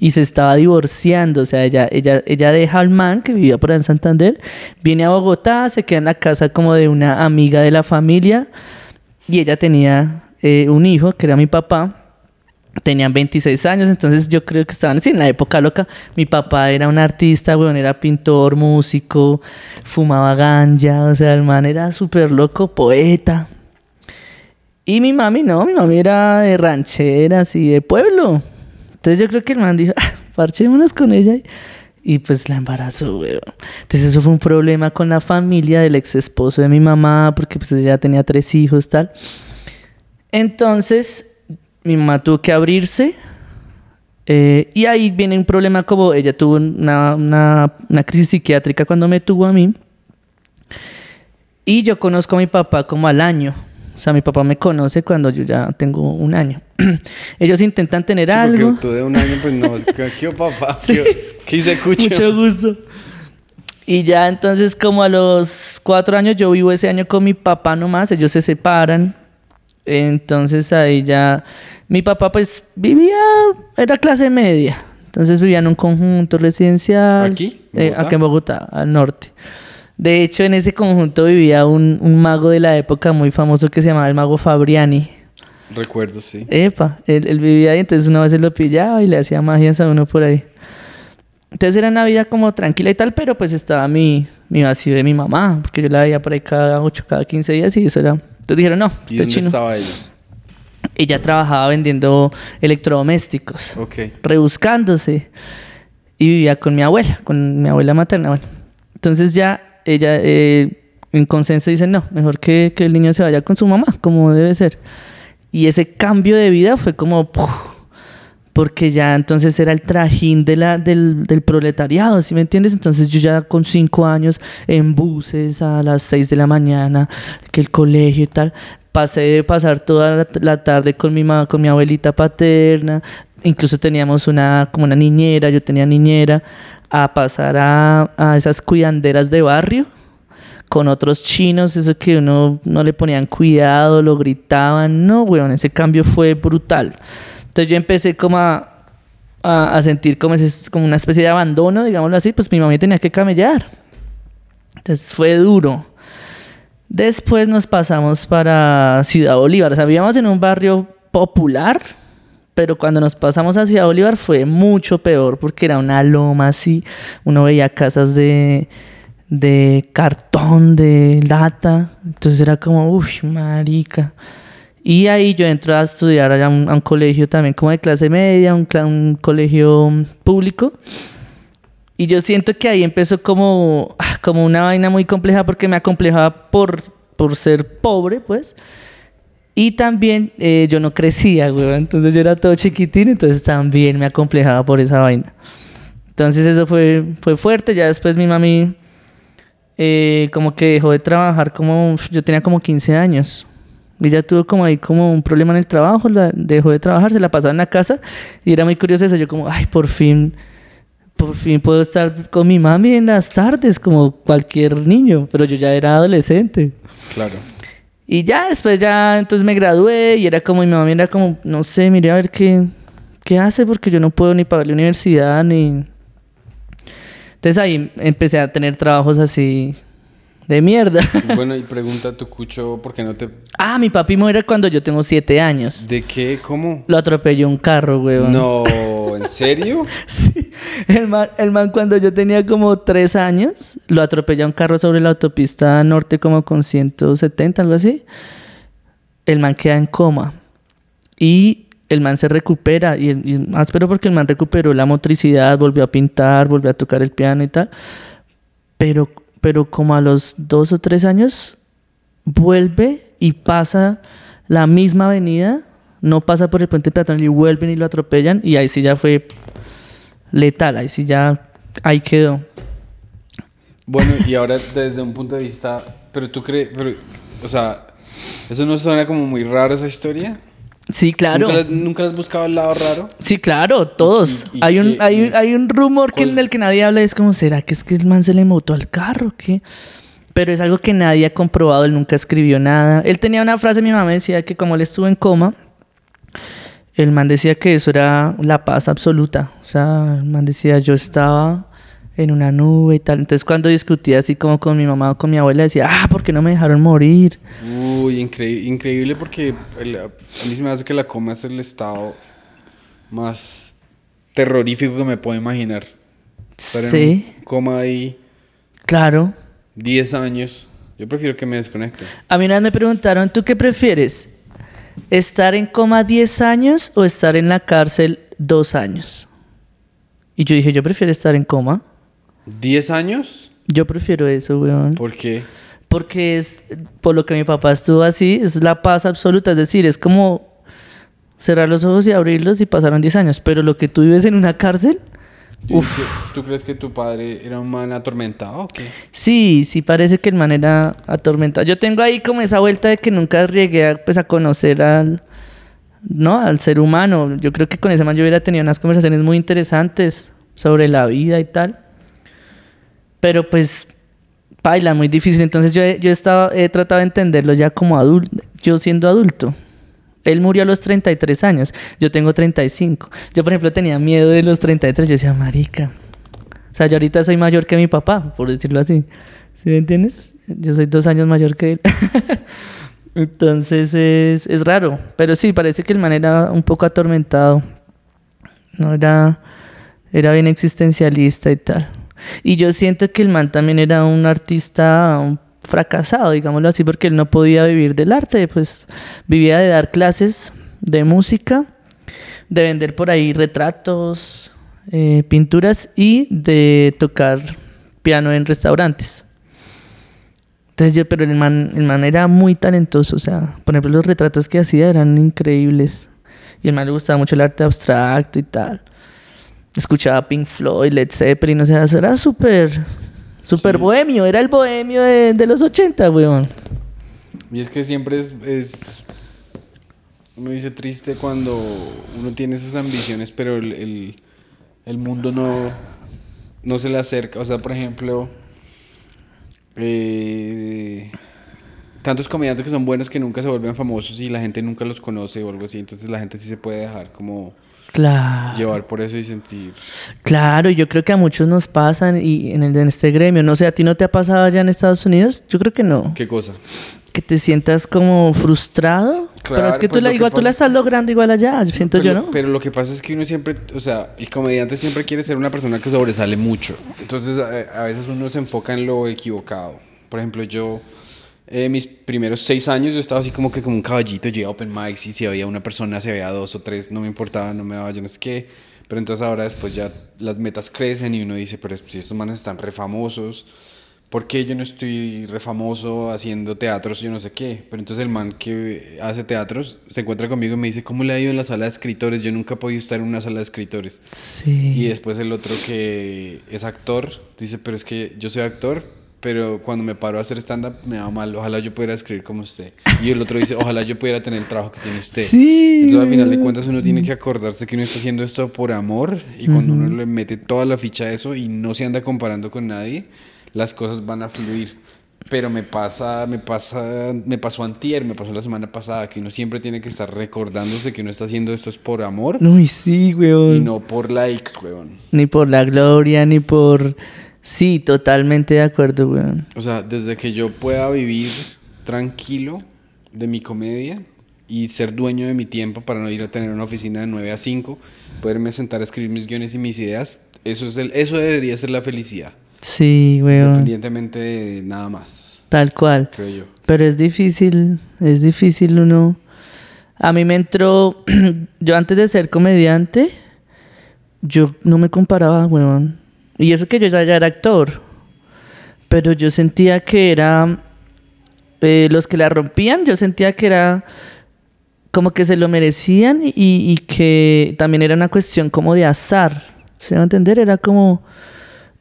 [SPEAKER 3] y se estaba divorciando. O sea, ella, ella, ella deja al man que vivía por allá en Santander, viene a Bogotá, se queda en la casa como de una amiga de la familia y ella tenía eh, un hijo que era mi papá. Tenían 26 años, entonces yo creo que estaban así en la época loca. Mi papá era un artista, weón, era pintor, músico, fumaba ganja, o sea, el man era súper loco, poeta. Y mi mami no, mi mami era de ranchera, así de pueblo. Entonces yo creo que el man dijo, ah, parchémonos con ella. Y, y pues la embarazó, weón. Entonces eso fue un problema con la familia del ex esposo de mi mamá, porque pues ella tenía tres hijos, tal. Entonces mi mamá tuvo que abrirse. eh, y ahí viene un problema como ella tuvo una, una, una crisis psiquiátrica cuando me tuvo a mí. Y yo conozco a mi papá como al año. O sea, mi papá me conoce cuando yo ya tengo un año. Ellos intentan tener
[SPEAKER 2] Sí,
[SPEAKER 3] algo.
[SPEAKER 2] tú de un año, pues no, ¿qué papá? ¿Qué, qué hice cucho?
[SPEAKER 3] Mucho gusto. Y ya entonces como a los cuatro años yo vivo ese año con mi papá nomás, ellos se separan. Entonces ahí ya mi papá pues vivía, era clase media. Entonces vivía en un conjunto residencial.
[SPEAKER 2] ¿Aquí?
[SPEAKER 3] Eh, aquí en Bogotá, al norte. De hecho, en ese conjunto vivía un, un mago de la época muy famoso que se llamaba el mago Fabriani.
[SPEAKER 2] Recuerdo, sí.
[SPEAKER 3] Epa, él, él vivía ahí, entonces una vez él lo pillaba y le hacía magias a uno por ahí. Entonces era una vida como tranquila y tal, pero pues estaba mi, mi vacío de mi mamá, porque yo la veía por ahí cada 8, cada 15 días y eso era... Entonces dijeron, no,
[SPEAKER 2] ¿Y
[SPEAKER 3] este
[SPEAKER 2] dónde
[SPEAKER 3] chino.
[SPEAKER 2] estaba ella?
[SPEAKER 3] Ella trabajaba vendiendo electrodomésticos,
[SPEAKER 2] Ok.
[SPEAKER 3] rebuscándose. Y vivía con mi abuela, con mi abuela materna. Bueno, entonces ya ella eh, en consenso dice, no, mejor que, que el niño se vaya con su mamá, como debe ser. Y ese cambio de vida fue como... porque ya entonces era el trajín de la, del, del proletariado, ¿sí me entiendes? Entonces yo ya con cinco años en buses a las seis de la mañana, que el colegio y tal, pasé de pasar toda la, la tarde con mi, ma- con mi abuelita paterna, incluso teníamos una, como una niñera, yo tenía niñera, a pasar a, a esas cuidanderas de barrio, con otros chinos, eso que uno no le ponían cuidado, lo gritaban. No, weón, ese cambio fue brutal. Entonces yo empecé como a, a, sentir como, ese, como una especie de abandono, digámoslo así, pues mi mamá tenía que camellar. Entonces fue duro. Después nos pasamos para Ciudad Bolívar. O sea, vivíamos en un barrio popular, pero cuando nos pasamos a Ciudad Bolívar fue mucho peor porque era una loma así. Uno veía casas de, de cartón, de lata. Entonces era como, uff, marica. Y ahí yo entro a estudiar a un, a un colegio también como de clase media, un, un colegio público. Y yo siento que ahí empezó como, ah, como una vaina muy compleja porque me acomplejaba por, por ser pobre, pues. Y también eh, yo no crecía, güey. Entonces yo era todo chiquitín, entonces también me acomplejaba por esa vaina. Entonces eso fue, fue fuerte. Ya después mi mami eh, como que dejó de trabajar como... Yo tenía como 15 años. Ya tuvo como ahí como un problema en el trabajo. La, dejó de trabajar, se la pasaba en la casa. Y era muy curioso eso. Yo como, ay, por fin... Por fin puedo estar con mi mami en las tardes como cualquier niño. Pero yo ya era adolescente.
[SPEAKER 2] Claro.
[SPEAKER 3] Y ya después ya entonces me gradué y era como mi mamá era como, no sé, mire a ver qué, qué hace porque yo no puedo ni pagar la universidad ni... Entonces ahí empecé a tener trabajos así de mierda.
[SPEAKER 2] Bueno, y pregunta tu cucho, ¿por qué no te...
[SPEAKER 3] ah, mi papi muere cuando yo tengo siete años.
[SPEAKER 2] ¿De qué? ¿Cómo?
[SPEAKER 3] Lo atropelló un carro, weón.
[SPEAKER 2] No, ¿en serio?
[SPEAKER 3] Sí. El man, el man cuando yo tenía como tres años, lo atropella un carro sobre la autopista norte como con 170, algo así. El man queda en coma. Y el man se recupera. Y, el- y más pero porque el man recuperó la motricidad, volvió a pintar, volvió a tocar el piano y tal. Pero, pero como a los dos o tres años, vuelve y pasa la misma avenida, no pasa por el puente peatonal y vuelven y lo atropellan. Y ahí sí ya fue letal, ahí sí ya, ahí quedó.
[SPEAKER 2] Bueno, y ahora desde un punto de vista... Pero tú crees... O sea, ¿eso no suena como muy raro esa historia?
[SPEAKER 3] Sí, claro.
[SPEAKER 2] ¿Nunca, has buscado el lado raro?
[SPEAKER 3] Sí, claro, todos.
[SPEAKER 2] y- y
[SPEAKER 3] hay, un,
[SPEAKER 2] qué-
[SPEAKER 3] hay, un- hay un rumor que en el que nadie habla, es como, ¿será que es que el man se le mutó al carro? ¿Qué? Pero es algo que nadie ha comprobado, él nunca escribió nada. Él tenía una frase, mi mamá decía que como él estuvo en coma, el man decía que eso era la paz absoluta. O sea, el man decía, yo estaba en una nube y tal. Entonces cuando discutía así como con mi mamá o con mi abuela, decía, ah, ¿por qué no me dejaron morir?
[SPEAKER 2] Uy, increíble, increíble porque el- a mí se me hace que la coma es el estado más terrorífico que me puedo imaginar. Estar en
[SPEAKER 3] Sí,
[SPEAKER 2] un coma ahí
[SPEAKER 3] claro.
[SPEAKER 2] 10 años. Yo prefiero que me desconecte.
[SPEAKER 3] A mí una vez me preguntaron, ¿tú qué prefieres? ¿Estar en coma 10 años o estar en la cárcel 2 años? Y yo dije, yo prefiero estar en coma.
[SPEAKER 2] ¿10 años?
[SPEAKER 3] Yo prefiero eso, weón.
[SPEAKER 2] ¿Por qué?
[SPEAKER 3] Porque es, por lo que mi papá estuvo así, es la paz absoluta. Es decir, es como cerrar los ojos y abrirlos y pasaron 10 años. Pero lo que tú vives en una cárcel, Uf.
[SPEAKER 2] ¿Tú, crees que tu padre era un man atormentado o qué?
[SPEAKER 3] sí, sí parece que el man era atormentado. Yo tengo ahí como esa vuelta de que nunca llegué a, pues, a conocer al, ¿no? al ser humano. Yo creo que con ese man yo hubiera tenido unas conversaciones muy interesantes sobre la vida y tal. Pero pues, baila, muy difícil. Entonces yo, he- yo he, he tratado de entenderlo ya como adulto, yo siendo adulto. Él murió a los 33 años, yo tengo 35. Yo, por ejemplo, tenía miedo de los 33. Yo decía, marica. O sea, yo ahorita soy mayor que mi papá, por decirlo así. ¿Sí me entiendes? Yo soy dos años mayor que él. Entonces es, es raro. Pero sí, parece que el man era un poco atormentado. No era, era bien existencialista y tal. Y yo siento que el man también era un artista fracasado, digámoslo así, porque él no podía vivir del arte. Pues vivía de dar clases de música, de vender por ahí retratos, eh, pinturas y de tocar piano en restaurantes. Entonces yo, pero el man, el man era muy talentoso, o sea, por ejemplo, los retratos que hacía eran increíbles. Y el man le gustaba mucho el arte abstracto y tal. Escuchaba Pink Floyd, Led Zeppelin, o sea, era súper, súper
[SPEAKER 2] Sí.
[SPEAKER 3] bohemio, era el bohemio de, de los 80, weón.
[SPEAKER 2] Y es que siempre es, es- Uno dice triste cuando uno tiene esas ambiciones, pero el, el, el mundo no, no se le acerca. O sea, por ejemplo, eh, tantos comediantes que son buenos que nunca se vuelven famosos y la gente nunca los conoce o algo así. Entonces la gente sí se puede dejar como
[SPEAKER 3] Claro.
[SPEAKER 2] llevar por eso y sentir.
[SPEAKER 3] Claro, yo creo que a muchos nos pasan y en, el, en este gremio, no sé, ¿a ti no te ha pasado allá en Estados Unidos? Yo creo que no.
[SPEAKER 2] ¿Qué cosa?
[SPEAKER 3] Que te sientas como frustrado. pero es
[SPEAKER 2] Claro,
[SPEAKER 3] que tú
[SPEAKER 2] pues
[SPEAKER 3] la,
[SPEAKER 2] que
[SPEAKER 3] igual tú la
[SPEAKER 2] es
[SPEAKER 3] estás logrando igual allá, siento
[SPEAKER 2] pero,
[SPEAKER 3] yo, ¿no?
[SPEAKER 2] Pero lo que pasa es que uno siempre, o sea, el comediante siempre quiere ser una persona que sobresale mucho. Entonces a, a veces uno se enfoca en lo equivocado. Por ejemplo, yo, eh, mis primeros seis años, yo estaba así como que como un caballito, yo iba a open mics y si había una persona, si había dos o tres, no me importaba, no me daba, yo no sé qué. Pero entonces ahora después ya las metas crecen y uno dice, pero si estos manes están re famosos, ¿por qué yo no estoy re famoso haciendo teatros, yo no sé qué? Pero entonces el man que hace teatros se encuentra conmigo y me dice, ¿cómo le ha ido en la sala de escritores? Yo nunca he podido estar en una sala de escritores. Y
[SPEAKER 3] Sí.
[SPEAKER 2] después el otro que es actor dice, pero es que yo soy actor, pero cuando me paro a hacer stand-up me va mal, ojalá yo pudiera escribir como usted. Y el otro dice, ojalá yo pudiera tener el trabajo que tiene usted.
[SPEAKER 3] Sí,
[SPEAKER 2] Entonces al final de cuentas uno tiene que acordarse que uno está haciendo esto por amor y cuando uno le mete toda la ficha a eso y no se anda comparando con nadie, las cosas van a fluir. Pero me pasa, me pasa, me pasó antier, me pasó la semana pasada, que uno siempre tiene que estar recordándose que uno está haciendo esto es por amor
[SPEAKER 3] Uy, sí, weón.
[SPEAKER 2] y no por likes, weón.
[SPEAKER 3] Ni por la gloria, ni por... Sí, totalmente de acuerdo, weón.
[SPEAKER 2] O sea, desde que yo pueda vivir tranquilo de mi comedia y ser dueño de mi tiempo para no ir a tener una oficina de 9 a 5, poderme sentar a escribir mis guiones y mis ideas, eso, es el, eso debería ser la felicidad,
[SPEAKER 3] Sí, weón.
[SPEAKER 2] independientemente de nada más,
[SPEAKER 3] Tal cual.
[SPEAKER 2] creo yo.
[SPEAKER 3] Pero es difícil, es difícil uno... A mí me entró... yo antes de ser comediante, yo no me comparaba, weón. Y eso que yo ya era actor. Pero yo sentía que era... eh, los que la rompían, yo sentía que era como que se lo merecían y, y que también era una cuestión como de azar. ¿Se va a entender? Era como...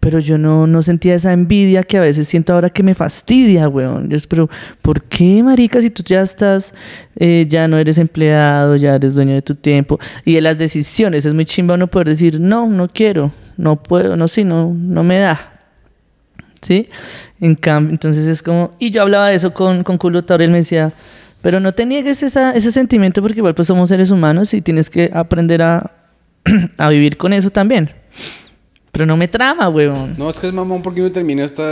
[SPEAKER 3] Pero yo no, no sentía esa envidia que a veces siento ahora que me fastidia, weón. Yo es, pero, ¿por qué, marica, si tú ya estás, eh, ya no eres empleado, ya eres dueño de tu tiempo? Y de las decisiones, es muy chimba uno poder decir, no, no quiero, no puedo, no, sí, no, no me da. ¿Sí? En cambio, entonces es como... Y yo hablaba de eso con, con Culo Tauro, él me decía, pero no te niegues esa, ese sentimiento porque igual pues somos seres humanos y tienes que aprender a, a vivir con eso también. Pero no me trama, weón.
[SPEAKER 2] No, es que es mamón porque uno termina hasta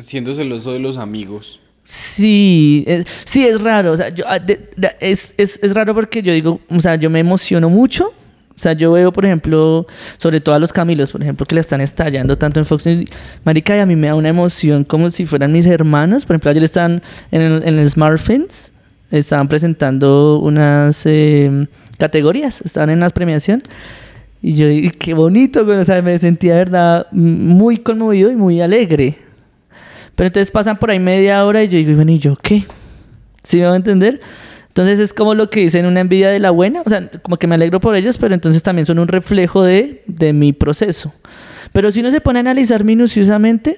[SPEAKER 2] siendo celoso de los amigos.
[SPEAKER 3] Sí, es, sí, es raro. O sea, yo, ah, de- de- es, es, es raro porque yo digo, o sea, yo me emociono mucho. O sea, yo veo, por ejemplo, sobre todo a los Camilos, por ejemplo, que la están estallando tanto en Fox News. Marica, y a mí me da una emoción como si fueran mis hermanos. Por ejemplo, ayer estaban en el, en el estaban presentando unas eh, categorías, estaban en la premiación. Y yo dije, qué bonito. O sea, me sentía, verdad, muy conmovido y muy alegre. Pero entonces pasan por ahí media hora y yo digo, bueno, ¿y yo qué? ¿Sí me va a entender? Entonces es como lo que dicen una envidia de la buena, o sea, como que me alegro por ellos, pero entonces también son un reflejo de, de mi proceso. Pero si uno se pone a analizar minuciosamente,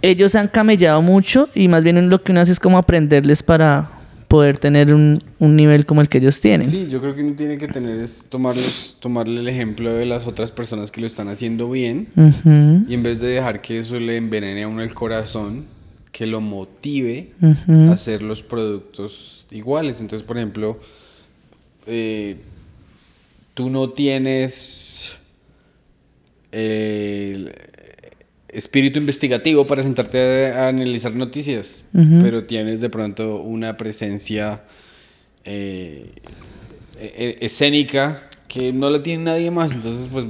[SPEAKER 3] ellos han camellado mucho y más bien lo que uno hace es como aprenderles para poder tener un, un nivel como el que ellos tienen.
[SPEAKER 2] Sí, yo creo que uno tiene que tener es tomarlos, tomarle el ejemplo de las otras personas que lo están haciendo bien
[SPEAKER 3] Ujú,
[SPEAKER 2] y en vez de dejar que eso le envenene a uno el corazón, que lo motive a hacer los productos iguales. Entonces, por ejemplo, eh, tú no tienes eh, el espíritu investigativo para sentarte a, analizar noticias, pero tienes de pronto una presencia eh, e- escénica que no la tiene nadie más. Entonces, pues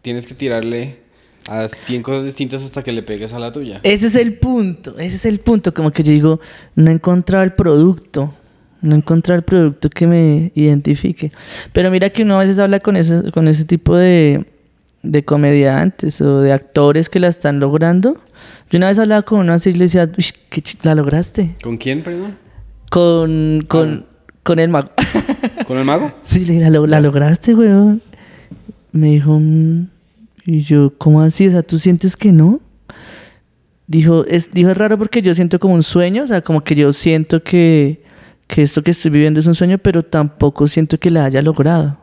[SPEAKER 2] tienes que tirarle a 100 cosas distintas hasta que le pegues a la tuya.
[SPEAKER 3] Ese es el punto, ese es el punto, como que yo digo, no he encontrado el producto, no he encontrado el producto que me identifique. Pero mira que uno a veces habla con ese, con ese tipo de, de comediantes o de actores que la están logrando. Yo una vez hablaba con uno así y le decía, "Uy, ¿qué la lograste?
[SPEAKER 2] ¿Con quién, perdón?
[SPEAKER 3] Con, con, con el mago.
[SPEAKER 2] ¿Con el mago?
[SPEAKER 3] Sí, le dije, la, la lograste, weón. Me dijo, "Mm". Y yo, ¿cómo así? O sea, ¿tú sientes que no? Dijo, es, dijo, es raro porque yo siento como un sueño, o sea, como que yo siento que, que esto que estoy viviendo es un sueño, pero tampoco siento que la haya logrado.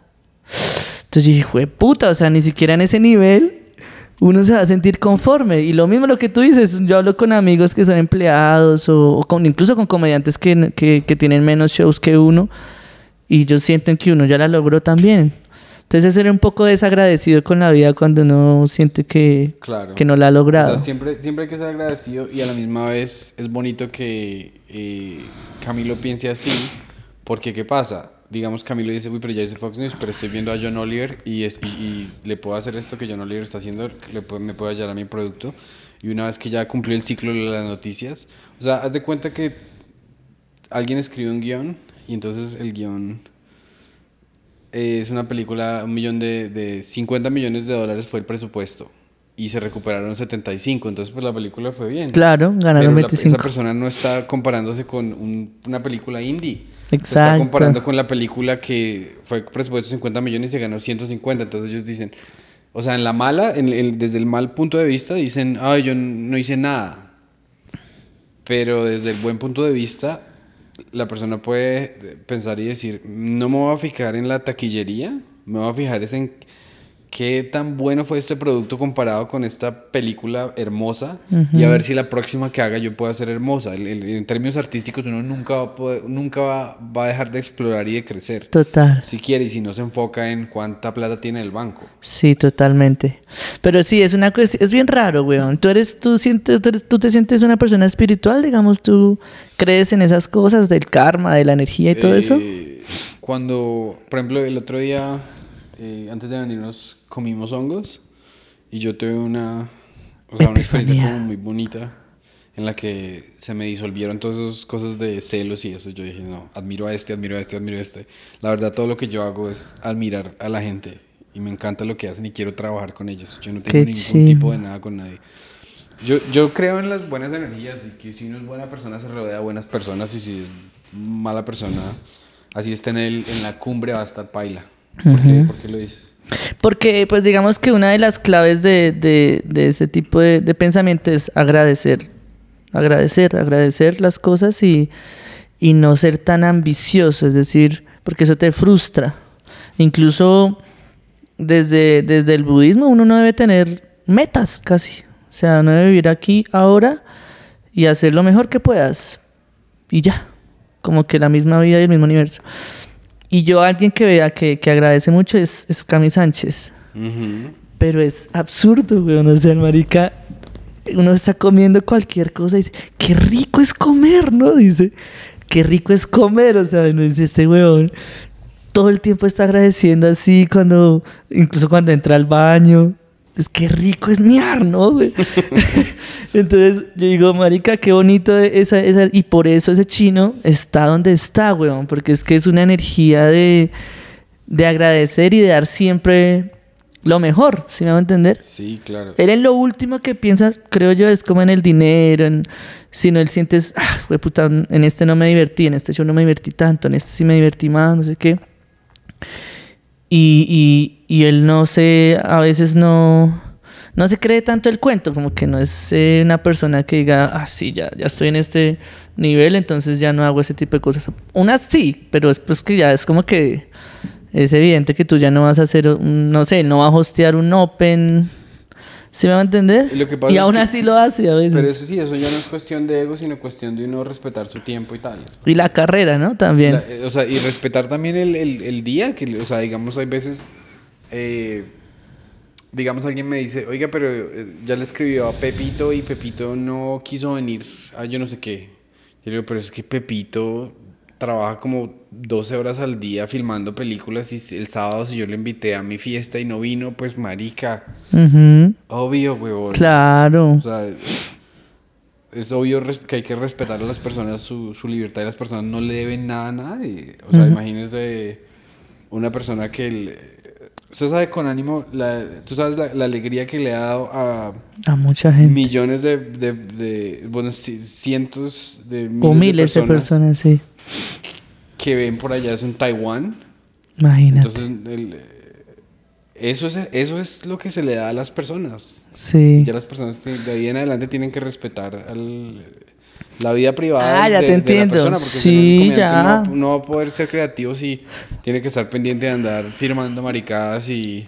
[SPEAKER 3] Entonces dije, "Jue puta, o sea, ni siquiera en ese nivel uno se va a sentir conforme. Y lo mismo lo que tú dices, yo hablo con amigos que son empleados o, incluso con comediantes que, que tienen menos shows que uno y ellos sienten que uno ya la logró también. Entonces es ser un poco desagradecido con la vida cuando uno siente que,
[SPEAKER 2] Claro.
[SPEAKER 3] que no la ha
[SPEAKER 2] O
[SPEAKER 3] logrado.
[SPEAKER 2] sea, siempre, siempre hay que ser agradecido y a la misma vez es bonito que eh, Camilo piense así, porque ¿qué pasa? Digamos, Camilo dice, uy, pero ya hice Fox News, pero estoy viendo a John Oliver y, es, y, y le puedo hacer esto que John Oliver está haciendo, le puedo- me puedo hallar a mi producto. Y una vez que ya cumplió el ciclo de las noticias, o sea, haz de cuenta que alguien escribe un guion y entonces el guion eh, es una película, un millón de, de 50 millones de dólares fue el presupuesto y se recuperaron 75, entonces pues la película fue bien.
[SPEAKER 3] Claro, ganaron
[SPEAKER 2] Pero la-
[SPEAKER 3] 25.
[SPEAKER 2] esa persona no está comparándose con un- una película indie. Se Está
[SPEAKER 3] Exacto.
[SPEAKER 2] comparando con la película que fue presupuesto 50 millones y se ganó 150. Entonces ellos dicen, o sea, en la mala, en el- desde el mal punto de vista, dicen, ay, yo no hice nada. Pero desde el buen punto de vista, la persona puede pensar y decir, no me voy a fijar en la taquillería, me voy a fijar es en qué tan bueno fue este producto comparado con esta película hermosa y a ver si la próxima que haga yo pueda ser hermosa. El- el- en términos artísticos uno nunca, va a, poder- nunca va, va a dejar de explorar y de crecer.
[SPEAKER 3] Total.
[SPEAKER 2] Si quiere y si no se enfoca en cuánta plata tiene el banco.
[SPEAKER 3] Sí, totalmente. Pero sí, es una cuestión, es bien raro, weón. Tú eres, tú sientes, tú, eres- tú te sientes una persona espiritual, digamos, tú crees en esas cosas del karma, de la energía y todo eso.
[SPEAKER 2] Eh, Cuando, por ejemplo, el otro día, eh, antes de venirnos, comimos hongos y yo tuve una, o sea, una experiencia como muy bonita en la que se me disolvieron todas esas cosas de celos y eso. Yo dije, no, admiro a este, admiro a este, admiro a este. La verdad, todo lo que yo hago es admirar a la gente y me encanta lo que hacen y quiero trabajar con ellos. Yo no tengo
[SPEAKER 3] Qué
[SPEAKER 2] ningún tipo de nada con nadie. Yo, yo creo en las buenas energías y que si uno es buena persona se rodea de buenas personas y si es mala persona, así está en, el, en la cumbre va a estar paila. ¿Por, qué, ¿Por qué lo dices?
[SPEAKER 3] Porque, pues digamos que una de las claves de, de, de ese tipo de, de pensamiento es agradecer. Agradecer, agradecer las cosas y, y no ser tan ambicioso, es decir, porque eso te frustra. Incluso desde, desde el budismo uno no debe tener metas casi. O sea, no debe vivir aquí ahora y hacer lo mejor que puedas. Y ya. Como que la misma vida y el mismo universo. Y yo, alguien que vea que, que agradece mucho es, es Cami Sánchez. Pero es absurdo, weón. O sea, el marica, uno está comiendo cualquier cosa y dice, qué rico es comer, ¿no? Dice, qué rico es comer. O sea, uno dice, este weón todo el tiempo está agradeciendo así cuando, incluso cuando entra al baño. Es que rico es miar, ¿no? güey? Entonces yo digo, marica, qué bonito esa, esa... Y por eso ese chino está donde está, weón. Porque es que es una energía de, de agradecer y de dar siempre lo mejor, ¿sí me va a entender?
[SPEAKER 2] Sí, claro.
[SPEAKER 3] Él en lo último que piensa, creo yo, es como en el dinero, en, si no él sientes, ah, güey, puta, en este no me divertí, en este show no me divertí tanto, en este sí me divertí más, no sé qué. Y, y, y él no se, a veces no, no se cree tanto el cuento, como que no es eh, una persona que diga, ah, sí, ya, ya estoy en este nivel, entonces ya no hago ese tipo de cosas. Unas sí, pero después que ya es como que es evidente que tú ya no vas a hacer, un- no sé, no vas a hostear un open. ¿Sí me va a entender?
[SPEAKER 2] Y lo que pasa
[SPEAKER 3] Y
[SPEAKER 2] es
[SPEAKER 3] aún
[SPEAKER 2] que-
[SPEAKER 3] así lo hace a veces.
[SPEAKER 2] Pero eso sí, eso ya no es cuestión de ego, sino cuestión de uno respetar su tiempo y tal.
[SPEAKER 3] Y la carrera, ¿no? También.
[SPEAKER 2] La- eh, o sea, y respetar también el, el- el día, que, o sea, digamos, hay veces, eh, digamos, alguien me dice, oiga, pero eh, ya le escribió a Pepito y Pepito no quiso venir a yo no sé qué. Yo le digo, pero es que Pepito trabaja como 12 horas al día filmando películas y el sábado si yo le invité a mi fiesta y no vino, pues marica, obvio, huevón.
[SPEAKER 3] Claro.
[SPEAKER 2] O sea, es obvio que hay que respetar a las personas su, su libertad y las personas no le deben nada a nadie. O sea, imagínese una persona que... le- usted sabe con ánimo, la, tú sabes la, la alegría que le ha dado a
[SPEAKER 3] A mucha gente.
[SPEAKER 2] millones de, de, de- bueno, ci- cientos de miles,
[SPEAKER 3] o miles
[SPEAKER 2] de
[SPEAKER 3] de
[SPEAKER 2] personas
[SPEAKER 3] personas, sí.
[SPEAKER 2] Que ven por allá eso en Taiwán.
[SPEAKER 3] Imagínate.
[SPEAKER 2] Entonces, el- eso, es, eso es lo que se le da a las personas.
[SPEAKER 3] sí.
[SPEAKER 2] Ya las personas de de ahí en adelante tienen que respetar al- la vida privada
[SPEAKER 3] Ah, ya
[SPEAKER 2] de,
[SPEAKER 3] te
[SPEAKER 2] de
[SPEAKER 3] entiendo.
[SPEAKER 2] la persona, porque
[SPEAKER 3] Sí,
[SPEAKER 2] si
[SPEAKER 3] ya.
[SPEAKER 2] No, no va a poder ser creativo si tiene que estar pendiente de andar firmando maricadas y...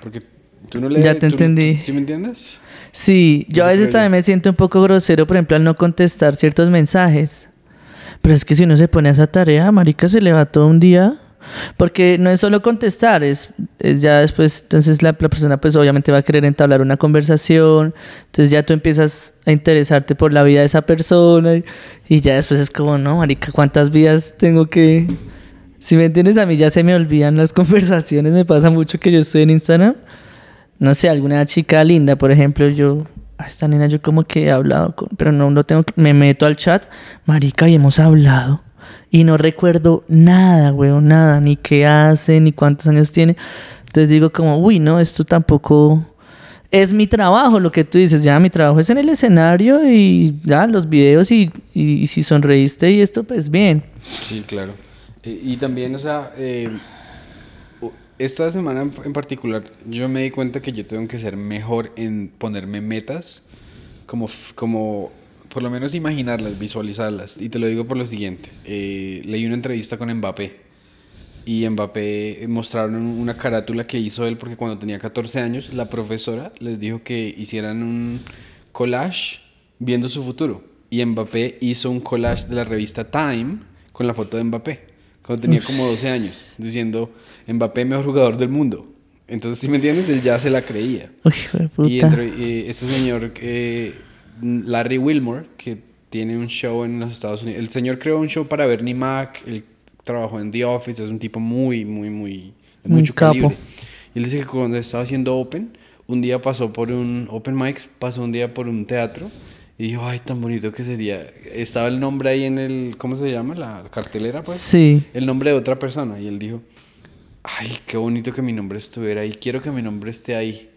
[SPEAKER 2] Porque Tú no le-
[SPEAKER 3] Ya te
[SPEAKER 2] tú-
[SPEAKER 3] entendí.
[SPEAKER 2] ¿Sí me entiendes?
[SPEAKER 3] Sí, yo a veces también me siento un poco grosero, por ejemplo, al no contestar ciertos mensajes. Pero es que si uno se pone a esa tarea, marica, se le va todo un día. Porque no es solo contestar, es, es ya después, entonces la, persona pues obviamente va a querer entablar una conversación, entonces ya tú empiezas a interesarte por la vida de esa persona y, y ya después es como, no, marica, ¿cuántas vidas tengo que...? Si me entiendes, a mí ya se me olvidan las conversaciones, me pasa mucho que yo estoy en Instagram no sé, alguna chica linda, por ejemplo, yo, esta nena yo como que he hablado con, pero no lo tengo, me meto al chat, marica, y hemos hablado. Y no recuerdo nada, weón, nada, ni qué hace, ni cuántos años tiene. Entonces digo como, uy, no, esto tampoco es mi trabajo, lo que tú dices, ya mi trabajo es en el escenario y ya los videos y, y si sonreíste y esto, pues bien.
[SPEAKER 2] Sí, claro. Eh, y también, o sea, eh, esta semana en, particular, yo me di cuenta que yo tengo que ser mejor en ponerme metas, como, como por lo menos imaginarlas, visualizarlas. Y te lo digo por lo siguiente. eh, leí una entrevista con Mbappé. Y Mbappé eh, mostraron una carátula que hizo él porque cuando tenía 14 años, la profesora les dijo que hicieran un collage viendo su futuro. Y Mbappé hizo un collage de la revista Time con la foto de Mbappé, cuando tenía como 12 años, diciendo Mbappé mejor jugador del mundo. Entonces, si me entiendes, él ya se la creía.
[SPEAKER 3] Uy, puta.
[SPEAKER 2] Y entre, eh, este señor, eh, Larry Wilmore, que tiene un show en los Estados Unidos. El señor creó un show para Bernie Mac, él trabajó en The Office, es un tipo muy, muy, muy, de
[SPEAKER 3] Muy
[SPEAKER 2] mucho
[SPEAKER 3] capo.
[SPEAKER 2] calibre. Y él dice que cuando estaba haciendo Open, un día pasó por un Open Mics, pasó un día por un teatro y dijo, ay, tan bonito que sería. Estaba el nombre ahí en el, ¿cómo se llama? La cartelera, pues
[SPEAKER 3] Sí.
[SPEAKER 2] el nombre de otra persona y él dijo, ay, qué bonito que mi nombre estuviera ahí, quiero que mi nombre esté ahí.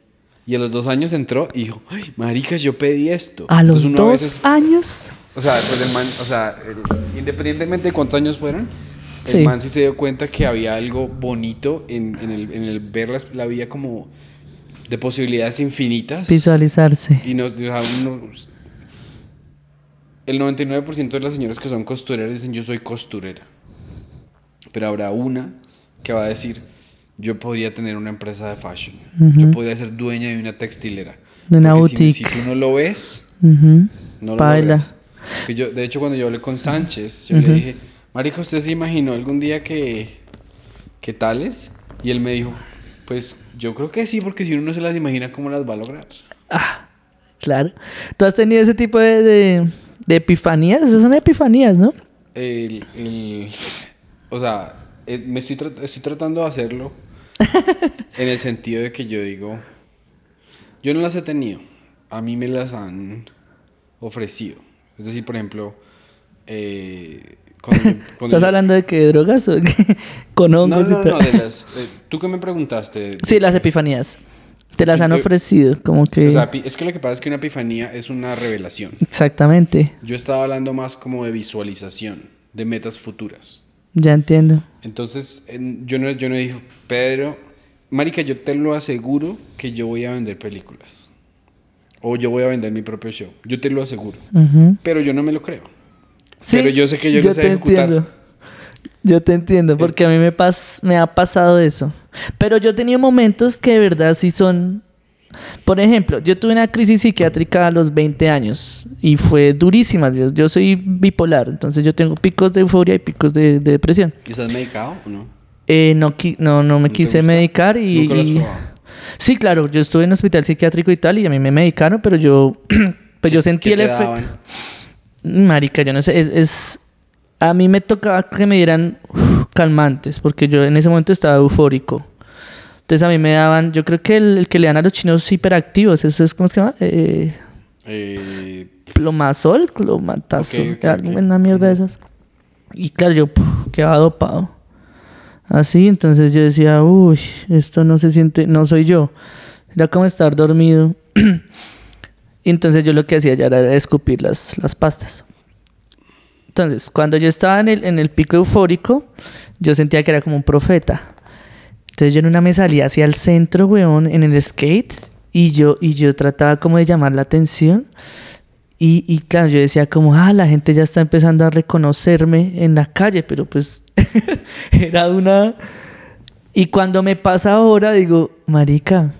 [SPEAKER 2] Y a los dos años entró y dijo, ay, maricas, yo pedí esto.
[SPEAKER 3] A los
[SPEAKER 2] Entonces
[SPEAKER 3] dos
[SPEAKER 2] veces-
[SPEAKER 3] años.
[SPEAKER 2] o sea, pues el man, o sea, el- independientemente de cuántos años fueran,
[SPEAKER 3] Sí.
[SPEAKER 2] el man sí se dio cuenta que había algo bonito en, en el, en el ver la vida como de posibilidades infinitas.
[SPEAKER 3] Visualizarse.
[SPEAKER 2] Y nos, o sea, uno- el 99% de las señoras que son costureras dicen yo soy costurera. Pero habrá una que va a decir yo podría tener una empresa de fashion. Yo podría ser dueña de una textilera.
[SPEAKER 3] De una
[SPEAKER 2] Porque si-
[SPEAKER 3] boutique.
[SPEAKER 2] Si, tú no lo ves,
[SPEAKER 3] Ujú.
[SPEAKER 2] no lo
[SPEAKER 3] Baila.
[SPEAKER 2] logras. Que yo, de hecho, cuando yo hablé con Sánchez, yo le dije, Marica, ¿usted se imaginó algún día que, que tales? Y él me dijo, pues yo creo que sí, porque si uno no se las imagina, ¿cómo las va a lograr?
[SPEAKER 3] Ah, claro. ¿Tú has tenido ese tipo de, de, de epifanías? Esas son epifanías, ¿no?
[SPEAKER 2] El, el- o sea, eh, me estoy, estoy tratando de hacerlo en el sentido de que yo digo, yo no las he tenido, a mí me las han ofrecido. Es decir, por ejemplo, eh, cuando yo- cuando
[SPEAKER 3] ¿Estás
[SPEAKER 2] yo-
[SPEAKER 3] hablando de qué drogas o con hongos
[SPEAKER 2] no,
[SPEAKER 3] y tal?
[SPEAKER 2] no, de las, eh, ¿tú qué me preguntaste?
[SPEAKER 3] Sí, las epifanías. Te las han
[SPEAKER 2] Yo-
[SPEAKER 3] ofrecido, como que...
[SPEAKER 2] O sea, es que lo que pasa es que una epifanía es una revelación.
[SPEAKER 3] Exactamente.
[SPEAKER 2] Yo estaba hablando más como de visualización, de metas futuras.
[SPEAKER 3] Ya entiendo.
[SPEAKER 2] Entonces, en- yo no, yo no dije, Pedro, Marica, yo te lo aseguro que yo voy a vender películas. O yo voy a vender mi propio show. Yo te lo aseguro. Pero yo no me lo creo.
[SPEAKER 3] Sí,
[SPEAKER 2] Pero yo sé que yo lo sé ejecutar.
[SPEAKER 3] entiendo. Yo te entiendo, porque a mí me, pas- me ha pasado eso. Pero yo he tenido momentos que de verdad sí son... Por ejemplo, yo tuve una crisis psiquiátrica a los 20 años y fue durísima. Yo, yo soy bipolar, entonces yo tengo picos de euforia y picos de, de depresión.
[SPEAKER 2] ¿Y estás medicado o no?
[SPEAKER 3] Eh, no, no, no me
[SPEAKER 2] te
[SPEAKER 3] quise medicar y...
[SPEAKER 2] ¿Nunca lo has
[SPEAKER 3] y-? Sí, claro, yo estuve en hospital psiquiátrico y tal y a mí me medicaron, pero yo... pues yo sentí
[SPEAKER 2] ¿Qué
[SPEAKER 3] el efecto... Marica, yo no sé, es, es- A mí me tocaba que me dieran uf, calmantes, porque yo en ese momento estaba eufórico. Entonces a mí me daban, yo creo que el, el que le dan a los chinos hiperactivos, eso es, ¿cómo se llama? Eh,
[SPEAKER 2] Eh,
[SPEAKER 3] plomazol, clomatazo,
[SPEAKER 2] Ok, ok,
[SPEAKER 3] algo-
[SPEAKER 2] ok.
[SPEAKER 3] una mierda de esas. Y claro, yo quedaba dopado. Así, entonces yo decía, uy, esto no se siente, no soy yo. Era como estar dormido. y entonces yo lo que hacía ya era escupir las, las pastas. Entonces, cuando yo estaba en el, en el pico eufórico, yo sentía que era como un profeta. Entonces yo en una me salía hacia el centro, weón, en el skate, y yo, y yo trataba como de llamar la atención. Y, y claro, yo decía como, ah, la gente ya está empezando a reconocerme en la calle, pero pues era una... Y cuando me pasa ahora, digo, marica,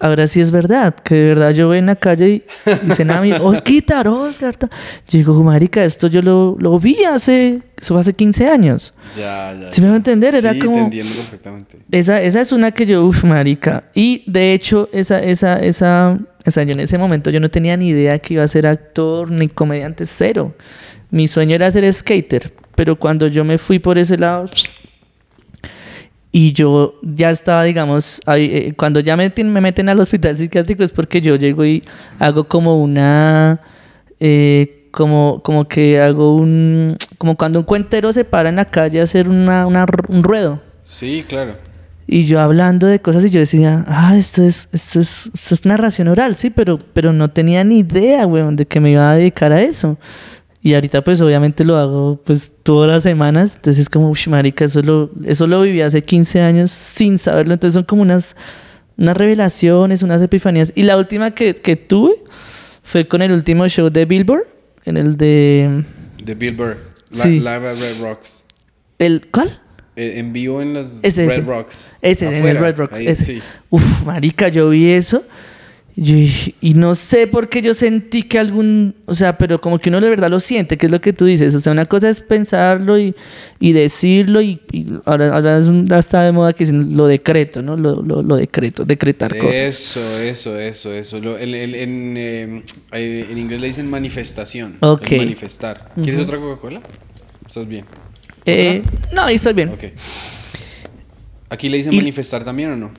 [SPEAKER 3] ahora sí es verdad, que de verdad yo voy en la calle y dicen a mí, Oscar, Oscar. ta". Yo digo, marica, esto yo lo, lo vi hace, eso fue hace 15 años.
[SPEAKER 2] Ya, ya.
[SPEAKER 3] ¿Sí me va a entender? Era
[SPEAKER 2] sí,
[SPEAKER 3] como-
[SPEAKER 2] te entiendo perfectamente.
[SPEAKER 3] Esa, esa es una que yo, uff, marica. Y de hecho, esa, esa, esa, o sea, yo en ese momento yo no tenía ni idea que iba a ser actor ni comediante, cero. Mi sueño era ser skater, pero cuando yo me fui por ese lado, y yo ya estaba, digamos, ahí, eh, cuando ya me, meten- me meten al hospital psiquiátrico es porque yo llego y hago como una, eh, como, como que hago un, como cuando un cuentero se para en la calle a hacer una, una un ruedo.
[SPEAKER 2] Sí, claro.
[SPEAKER 3] Y yo hablando de cosas y yo decía, ah, esto es, esto es, esto es narración oral, sí, pero, pero no tenía ni idea, weón, de que me iba a dedicar a eso. Y ahorita pues obviamente lo hago pues todas las semanas, entonces es como, uff, marica, eso lo, eso lo viví hace 15 años sin saberlo, entonces son como unas, unas revelaciones, unas epifanías. Y la última que, que tuve fue con el último show de Billboard, en el de...
[SPEAKER 2] De Bill Burr. Li-
[SPEAKER 3] Sí.
[SPEAKER 2] Live at Red Rocks.
[SPEAKER 3] ¿El cuál?
[SPEAKER 2] Eh, en vivo en las
[SPEAKER 3] Ese,
[SPEAKER 2] Red
[SPEAKER 3] ese.
[SPEAKER 2] Rocks.
[SPEAKER 3] Ese, en el Red Rocks.
[SPEAKER 2] ahí,
[SPEAKER 3] ese.
[SPEAKER 2] Sí.
[SPEAKER 3] Uf, marica, yo vi eso. Y, no sé por qué yo sentí que algún, o sea, pero como que uno de verdad lo siente, que es lo que tú dices. O sea, una cosa es pensarlo y, y decirlo y, y ahora, ahora es un- está de moda que dicen lo decreto, ¿no? Lo, lo, lo decreto, decretar cosas.
[SPEAKER 2] Eso, eso, eso, eso. Lo- el- el- en, eh, en inglés le dicen manifestación.
[SPEAKER 3] Ok.
[SPEAKER 2] Es manifestar. ¿Quieres otra Coca-Cola? ¿Estás bien?
[SPEAKER 3] Eh, no, ahí estoy bien.
[SPEAKER 2] Ok. ¿Aquí le dicen manifestar también o no?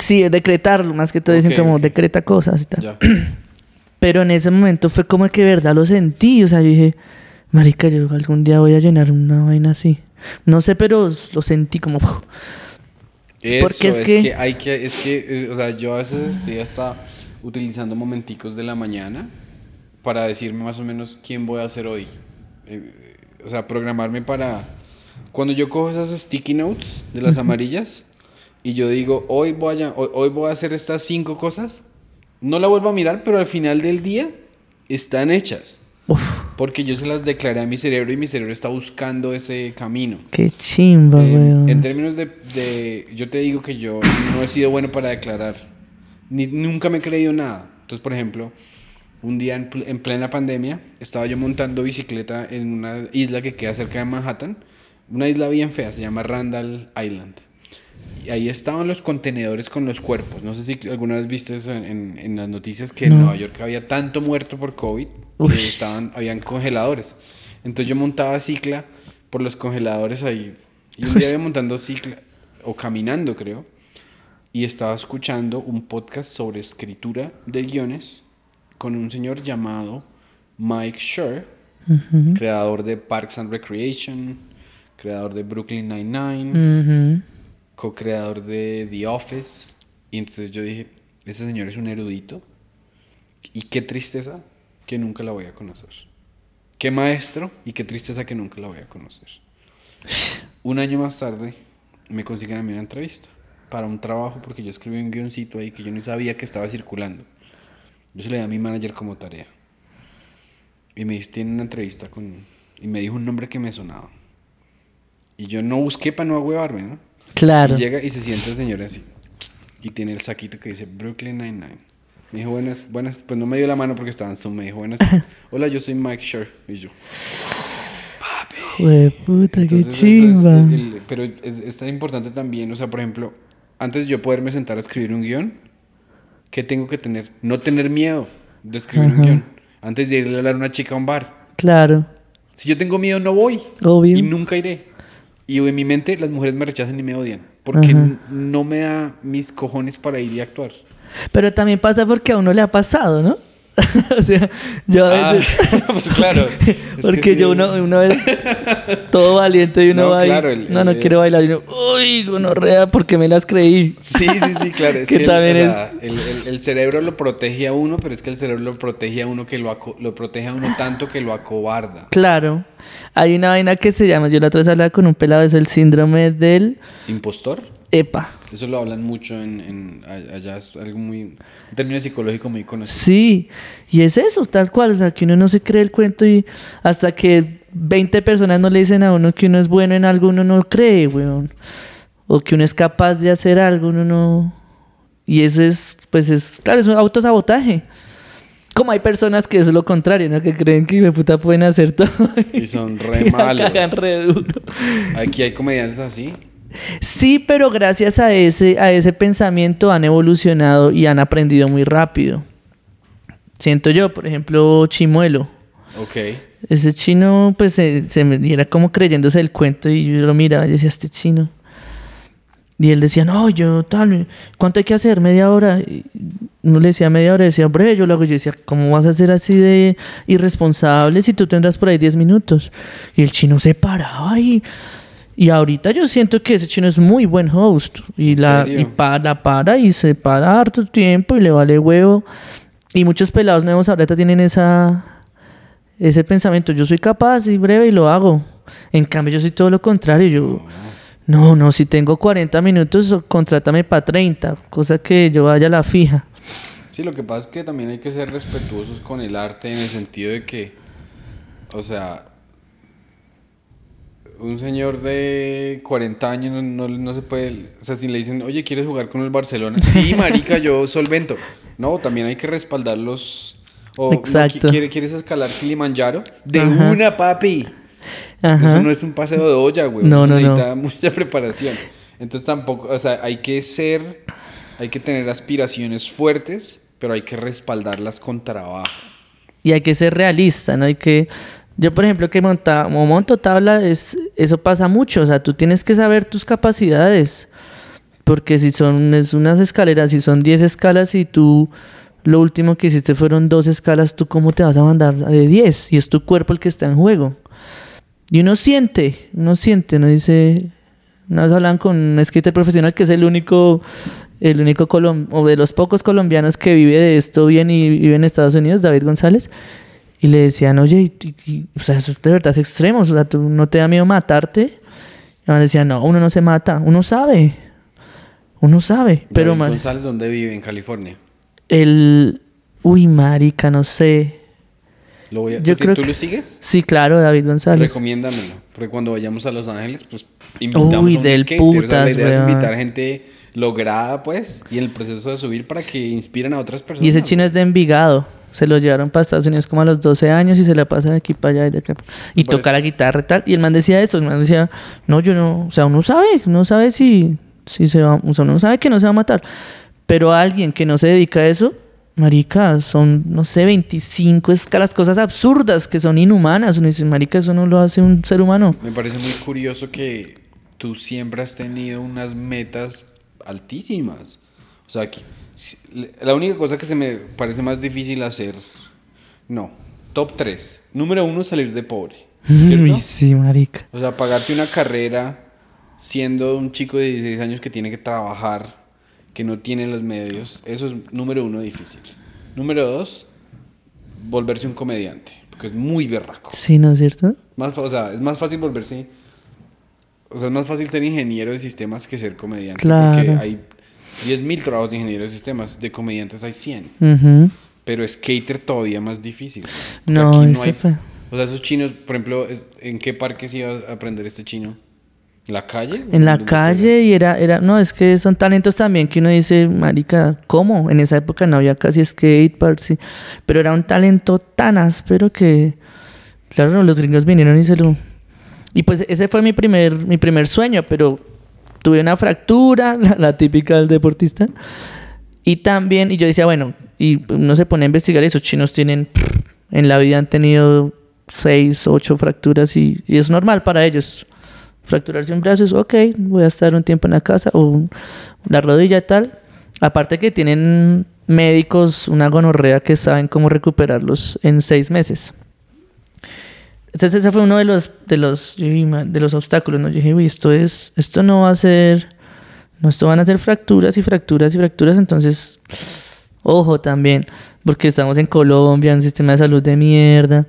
[SPEAKER 3] Sí, decretarlo, más que todo dicen como
[SPEAKER 2] ok.
[SPEAKER 3] decreta cosas y tal.
[SPEAKER 2] Ya.
[SPEAKER 3] Pero en ese momento fue como que de verdad lo sentí. O sea, yo dije, marica, yo algún día voy a llenar una vaina así. No sé, pero lo sentí como...
[SPEAKER 2] Eso,
[SPEAKER 3] Porque es
[SPEAKER 2] es,
[SPEAKER 3] que-
[SPEAKER 2] que... hay que, es que, es- o sea, yo a veces estoy hasta utilizando momenticos de la mañana para decirme más o menos quién voy a ser hoy. Eh, o sea, programarme para... Cuando yo cojo esas sticky notes de las amarillas y yo digo, hoy voy, a, hoy, hoy voy a hacer estas cinco cosas, no la vuelvo a mirar, pero al final del día están hechas.
[SPEAKER 3] Uf,
[SPEAKER 2] Porque yo se las declaré a mi cerebro y mi cerebro está buscando ese camino.
[SPEAKER 3] qué chimba,
[SPEAKER 2] Eh,
[SPEAKER 3] weón.
[SPEAKER 2] en términos de, de- Yo te digo que yo no he sido bueno para declarar. Ni, nunca me he creído nada. Entonces, por ejemplo, un día en, en plena pandemia, estaba yo montando bicicleta en una isla que queda cerca de Manhattan. Una isla bien fea, se llama Randall Island. Y ahí estaban los contenedores con los cuerpos. No sé si alguna vez viste eso en, en- en las noticias que en
[SPEAKER 3] No.
[SPEAKER 2] Nueva York había tanto muerto por COVID que
[SPEAKER 3] Ush.
[SPEAKER 2] estaban, habían congeladores. Entonces yo montaba cicla por los congeladores ahí. Y un día iba montando cicla, o caminando creo, y estaba escuchando un podcast sobre escritura de guiones con un señor llamado Mike Schur,
[SPEAKER 3] Ujú,
[SPEAKER 2] creador de Parks and Recreation, creador de Brooklyn Nine-Nine,
[SPEAKER 3] ujú.
[SPEAKER 2] Co-creador de The Office. Y entonces yo dije, ese señor es un erudito. Y qué tristeza que nunca la voy a conocer. Qué maestro y qué tristeza que nunca la voy a conocer. Un año más tarde me consiguen a mí una entrevista para un trabajo porque yo escribí un guioncito ahí que yo no sabía que estaba circulando. Yo se le di a mi manager como tarea. Y me dice, tiene una entrevista con... Y me dijo un nombre que me sonaba. Y yo no busqué para no agüevarme, ¿no?
[SPEAKER 3] Claro.
[SPEAKER 2] Y llega y se sienta el señor así. Y tiene el saquito que dice Brooklyn Nine-Nine. Me dijo, buenas, buenas. Pues no me dio la mano porque estaba en Zoom. Me dijo, buenas. Hola, yo soy Mike Schur. Y yo.
[SPEAKER 3] Jue puta, qué
[SPEAKER 2] Entonces,
[SPEAKER 3] chimba.
[SPEAKER 2] el- pero es, es tan importante también. O sea, por ejemplo, antes de yo poderme sentar a escribir un guion, ¿qué tengo que tener? No tener miedo de escribir
[SPEAKER 3] Ajá.
[SPEAKER 2] un guion. Antes de irle a hablar a una chica a un bar.
[SPEAKER 3] Claro,
[SPEAKER 2] Si yo tengo miedo, no voy.
[SPEAKER 3] obvio.
[SPEAKER 2] Y nunca iré. Y en mi mente las mujeres me rechazan y me odian. Porque
[SPEAKER 3] Ajá.
[SPEAKER 2] no me da mis cojones para ir y actuar.
[SPEAKER 3] Pero también pasa porque a uno le ha pasado, ¿no? o sea, yo a
[SPEAKER 2] Ah,
[SPEAKER 3] veces...
[SPEAKER 2] pues claro.
[SPEAKER 3] Porque
[SPEAKER 2] sí.
[SPEAKER 3] yo uno, una vez todo valiente y uno
[SPEAKER 2] No,
[SPEAKER 3] va y,
[SPEAKER 2] claro, el-
[SPEAKER 3] no, no
[SPEAKER 2] el-
[SPEAKER 3] quiero bailar y uno, uy, gonorrea, porque me las creí.
[SPEAKER 2] Sí, sí, sí, claro. Es
[SPEAKER 3] Que
[SPEAKER 2] que, el-
[SPEAKER 3] también
[SPEAKER 2] o sea,
[SPEAKER 3] es-
[SPEAKER 2] el, cerebro lo protege a uno, pero es que el cerebro lo protege a uno que lo, aco- lo protege a uno tanto que lo acobarda.
[SPEAKER 3] Claro. Hay una vaina que se llama, yo la otra vez hablaba con un pelado, es el síndrome del
[SPEAKER 2] ¿Impostor? Eso lo hablan mucho en, en- allá, es algo muy, un término psicológico muy conocido.
[SPEAKER 3] Sí, y es eso, tal cual, o sea, que uno no se cree el cuento y hasta que 20 personas no le dicen a uno que uno es bueno en algo, uno no cree, weón. O que uno es capaz de hacer algo, uno no... Y eso es, pues es, claro, es un autosabotaje. Como hay personas que es lo contrario, ¿no? Que creen que de puta pueden hacer todo.
[SPEAKER 2] Y son re
[SPEAKER 3] y
[SPEAKER 2] malos.
[SPEAKER 3] re duro.
[SPEAKER 2] Aquí hay comediantes así.
[SPEAKER 3] Sí, pero gracias a ese, a ese pensamiento han evolucionado y han aprendido muy rápido. Siento yo, por ejemplo, Chimuelo.
[SPEAKER 2] Ok.
[SPEAKER 3] Ese chino, pues, se, se me era como creyéndose el cuento y yo lo miraba y decía, este chino. Y él decía, no, yo tal, ¿cuánto hay que hacer? ¿Media hora? Y uno le decía media hora, decía, breve, yo lo hago. Yo decía, ¿cómo vas a ser así de irresponsable si tú tendrás por ahí 10 minutos? Y el chino se paraba y... Y ahorita yo siento que ese chino es muy buen host. Y,
[SPEAKER 2] ¿En
[SPEAKER 3] la, y para, para y se para harto tiempo y le vale huevo. Y muchos pelados nuevos ahorita tienen esa, ese pensamiento. Yo soy capaz y breve y lo hago. En cambio, yo soy todo lo contrario. Yo, no, no, si tengo 40 minutos, contrátame para 30. Cosa que yo vaya a la fija.
[SPEAKER 2] Sí, lo que pasa es que también hay que ser respetuosos con el arte en el sentido de que, o sea, un señor de 40 años no, no- no se puede, o sea, si le dicen, oye, ¿quieres jugar con el Barcelona? Sí, marica, yo solvento. No, también hay que respaldarlos. O, no,
[SPEAKER 3] Exacto.
[SPEAKER 2] qui- ¿quiere- ¿Quieres escalar Kilimanjaro? De
[SPEAKER 3] Ajá.
[SPEAKER 2] una, papi.
[SPEAKER 3] Ajá.
[SPEAKER 2] Eso no es un paseo de olla, güey.
[SPEAKER 3] No, no.
[SPEAKER 2] necesita mucha preparación. Entonces tampoco, o sea, hay que ser, hay que tener aspiraciones fuertes, pero hay que respaldarlas con trabajo.
[SPEAKER 3] Y hay que ser realista, ¿no? Hay que... Yo, por ejemplo, que monta, monto tabla, es, eso pasa mucho. O sea, tú tienes que saber tus capacidades. Porque si son es unas escaleras, si son 10 escalas y tú lo último que hiciste fueron dos escalas, ¿tú cómo te vas a mandar de 10? Y es tu cuerpo el que está en juego. Y uno siente, uno siente, uno dice... Una vez hablaban con un skater profesional que es el único, el único o de los pocos colombianos que vive de esto bien y vive en Estados Unidos, David González. Y le decían, oye, y- y- o sea, eso de verdad es extremo, o sea, ¿tú no te da miedo matarte? Y me decían, no, uno no se mata, uno sabe, uno sabe, pero
[SPEAKER 2] David González, ¿dónde vive? En California.
[SPEAKER 3] el, uy, marica, no sé.
[SPEAKER 2] Lo voy a-
[SPEAKER 3] Yo
[SPEAKER 2] ¿tú,
[SPEAKER 3] creo
[SPEAKER 2] ¿tú
[SPEAKER 3] que-
[SPEAKER 2] lo sigues?
[SPEAKER 3] Sí, claro, David González.
[SPEAKER 2] Recomiéndamelo. Porque cuando vayamos a Los Ángeles, pues invitamos
[SPEAKER 3] Uy,
[SPEAKER 2] a un
[SPEAKER 3] del
[SPEAKER 2] skater. O sea, la
[SPEAKER 3] putas,
[SPEAKER 2] idea es invitar gente lograda, pues, y el proceso de subir para que inspiren a otras personas.
[SPEAKER 3] Y ese chino es de Envigado. Se lo llevaron para Estados Unidos como a los 12 años y se la pasa de aquí para allá y de acá. Y
[SPEAKER 2] Me
[SPEAKER 3] toca la guitarra y tal. Y el man decía eso. El man decía, no, yo no. O sea, uno sabe. Uno sabe si, si se va. O sea, uno sabe que no se va a matar. Pero alguien que no se dedica a eso, marica, son, no sé, 25 escalas, cosas absurdas que son inhumanas. Uno dice, marica, eso no lo hace un ser humano.
[SPEAKER 2] Me parece muy curioso que tú siempre has tenido unas metas altísimas. O sea, que, la única cosa que se me parece más difícil hacer, no, top 3. Número uno, salir de pobre.
[SPEAKER 3] Uy, sí, marica.
[SPEAKER 2] O sea, pagarte una carrera siendo un chico de 16 años que tiene que trabajar, que no tiene los medios, eso es número uno difícil. Número dos, volverse un comediante, porque es muy berraco.
[SPEAKER 3] Sí, ¿no es cierto?
[SPEAKER 2] Más, o sea, es más fácil volverse. O sea, es más fácil ser ingeniero de sistemas que ser comediante.
[SPEAKER 3] Claro.
[SPEAKER 2] Porque hay 10.000 trabajos de ingeniero de sistemas, de comediantes hay 100.
[SPEAKER 3] Ujú.
[SPEAKER 2] Pero skater todavía más difícil.
[SPEAKER 3] No,
[SPEAKER 2] aquí
[SPEAKER 3] ese fue.
[SPEAKER 2] O sea, esos chinos, por ejemplo, ¿en qué parque se iba a aprender este chino? ¿En la calle?
[SPEAKER 3] En la
[SPEAKER 2] ¿Dónde
[SPEAKER 3] calle y era, era, no, es que son talentos también que uno dice, marica, ¿cómo? En esa época no había casi skateparks, sí, pero era un talento tan áspero que, claro, los gringos vinieron y se lo... Y pues ese fue mi primer, mi primer sueño, pero tuve una fractura, la, típica del deportista, y también, y yo decía, bueno, y uno se pone a investigar esos chinos tienen, en la vida han tenido seis, ocho fracturas y, y es normal para ellos. Fracturarse un brazo es, ok, voy a estar un tiempo en la casa o la rodilla tal. Aparte que tienen médicos, una gonorrea que saben cómo recuperarlos en seis meses. Entonces ese fue uno de los, de los, de los obstáculos. ¿no? Yo dije, uy, esto, es, esto no va a ser, no, esto van a ser fracturas y fracturas y fracturas. Entonces, ojo también, porque estamos en Colombia, un sistema de salud de mierda.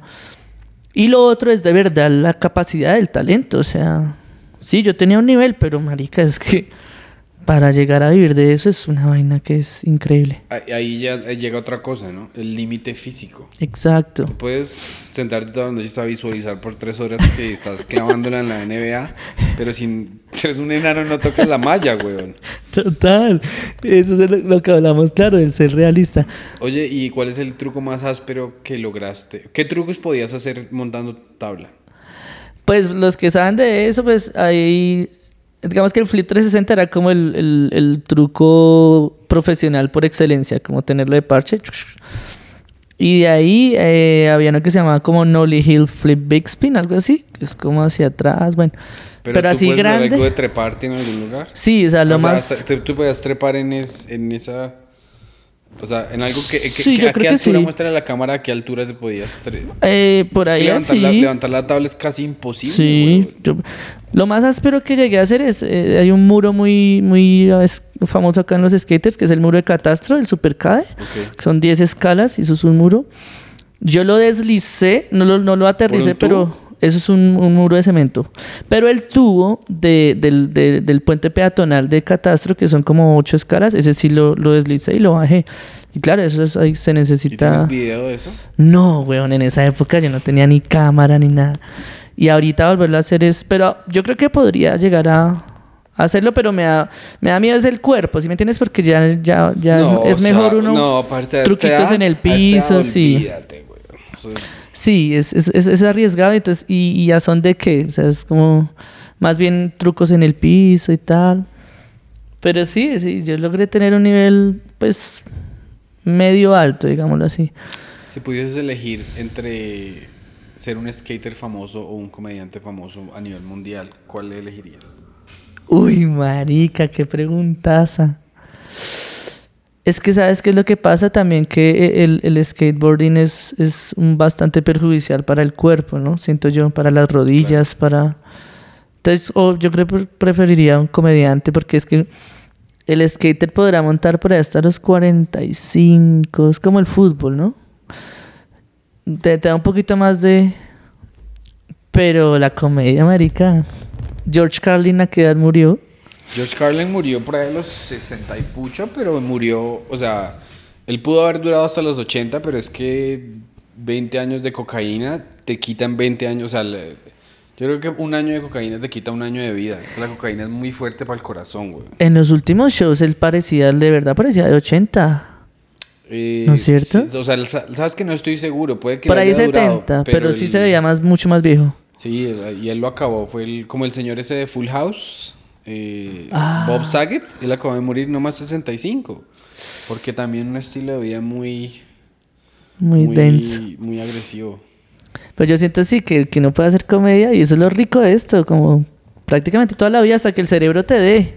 [SPEAKER 3] Y lo otro es de verdad la capacidad del talento. O sea, sí, yo tenía un nivel, pero marica, es que para llegar a vivir de eso es una vaina que es increíble.
[SPEAKER 2] Ahí- ya llega otra cosa, ¿no? El límite físico.
[SPEAKER 3] Exacto.
[SPEAKER 2] Tú puedes sentarte toda la noche a visualizar por tres horas que estás clavándola en la NBA, pero si eres un enano no tocas la malla, weón.
[SPEAKER 3] Total. Eso es lo, lo que hablamos, claro, el ser realista.
[SPEAKER 2] Oye, ¿y cuál es el truco más áspero que lograste? ¿Qué trucos podías hacer montando tabla?
[SPEAKER 3] Pues los que saben de eso, pues ahí, digamos que el Flip 360 era como el, el- el truco profesional por excelencia, como tenerlo de parche. Y de ahí eh, había uno que se llamaba como Nolly Hill Flip Big Spin, algo así, que es como hacia atrás, bueno. Pero,
[SPEAKER 2] tú
[SPEAKER 3] así grande.
[SPEAKER 2] algo de treparte en algún lugar?
[SPEAKER 3] Sí, o sea, lo
[SPEAKER 2] O sea,
[SPEAKER 3] más...
[SPEAKER 2] hasta- tú, tú podías trepar en, es- en esa... O sea, en algo que... que-
[SPEAKER 3] Sí,
[SPEAKER 2] que-
[SPEAKER 3] yo
[SPEAKER 2] ¿A
[SPEAKER 3] creo
[SPEAKER 2] qué
[SPEAKER 3] que
[SPEAKER 2] altura
[SPEAKER 3] sí.
[SPEAKER 2] muestra la cámara? ¿A qué altura te podías
[SPEAKER 3] eh, por ahí
[SPEAKER 2] levantar,
[SPEAKER 3] así.
[SPEAKER 2] la, levantar la tabla es casi imposible.
[SPEAKER 3] Sí, yo- lo más áspero que llegué a hacer es, eh, hay un muro muy, muy es famoso acá en los skaters, que es el muro de Catastro, el Supercade,
[SPEAKER 2] Ok.
[SPEAKER 3] que son 10 escalas y eso es un muro. Yo lo deslicé, no lo, no lo aterricé, pero eso es un, un muro de cemento. Pero el tubo de- del, de- del puente peatonal de Catastro, que son como 8 escalas, ese sí lo, lo deslicé y lo bajé. Y claro, eso es, ahí se
[SPEAKER 2] ¿Y
[SPEAKER 3] necesita...
[SPEAKER 2] tienes video de eso?
[SPEAKER 3] No, weón, en esa época yo no tenía ni cámara ni nada. Y ahorita volverlo a hacer es... Pero yo creo que podría llegar a, a hacerlo, pero me da, me da miedo es el cuerpo, ¿sí me entiendes? Porque ya, ya, ya
[SPEAKER 2] No,
[SPEAKER 3] es, es
[SPEAKER 2] sea,
[SPEAKER 3] mejor uno...
[SPEAKER 2] no, parce, a
[SPEAKER 3] truquitos
[SPEAKER 2] edad-
[SPEAKER 3] en el
[SPEAKER 2] a
[SPEAKER 3] piso, sí.
[SPEAKER 2] olvídate,
[SPEAKER 3] Sí, es, es, es, es arriesgado entonces, y, y ya son de qué, o sea, es como más bien trucos en el piso y tal. Pero sí, sí, yo logré tener un nivel, pues, medio alto, digámoslo así.
[SPEAKER 2] Si pudieses elegir entre ser un skater famoso o un comediante famoso a nivel mundial, ¿cuál elegirías?
[SPEAKER 3] Uy, marica, qué preguntaza. Es que sabes qué es lo que pasa también que el, el skateboarding es, es un bastante perjudicial para el cuerpo, ¿no? Siento yo, para las rodillas, para... Entonces, o yo creo que preferiría un comediante porque es que el skater podrá montar por ahí hasta los 45, es como el fútbol, ¿no? Te, te da un poquito más de... Pero la comedia, marica... George Carlin a qué edad murió.
[SPEAKER 2] George Carlin murió por ahí a los 60 y pucho, pero murió, o sea, él pudo haber durado hasta los 80, pero es que 20 años de cocaína te quitan 20 años, o sea, le- yo creo que un año de cocaína te quita un año de vida. Es que la cocaína es muy fuerte para el corazón, güey.
[SPEAKER 3] En los últimos shows él parecía, de verdad parecía de 80.
[SPEAKER 2] Eh,
[SPEAKER 3] ¿No es cierto?
[SPEAKER 2] sí, o sea, sa- sabes que no estoy seguro, puede que
[SPEAKER 3] Por ahí
[SPEAKER 2] haya
[SPEAKER 3] 70,
[SPEAKER 2] durado,
[SPEAKER 3] pero, sí se veía más, mucho más viejo.
[SPEAKER 2] Sí, y él lo acabó. Fue el- como el señor ese de Full House, eh,
[SPEAKER 3] Ah.
[SPEAKER 2] Bob Saget. Él acabó de morir nomás 65. Porque también un estilo de vida muy,
[SPEAKER 3] Muy, denso.
[SPEAKER 2] muy agresivo.
[SPEAKER 3] Pero yo siento sí que, que no puede hacer comedia y eso es lo rico de esto, como prácticamente toda la vida hasta que el cerebro te dé.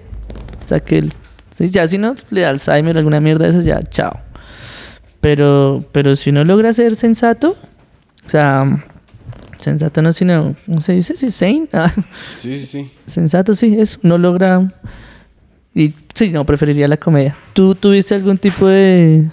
[SPEAKER 3] Hasta que el, sí, ya si no le da Alzheimer o alguna mierda de esas, ya, chao. Pero, pero si uno logra ser sensato, o sea, sensato no sino, ¿cómo se dice? Sí, sane. Ah,
[SPEAKER 2] Sí, sí, sí.
[SPEAKER 3] sensato, sí, eso. No logra... Y sí, no, preferiría la comedia. ¿Tú tuviste algún tipo de,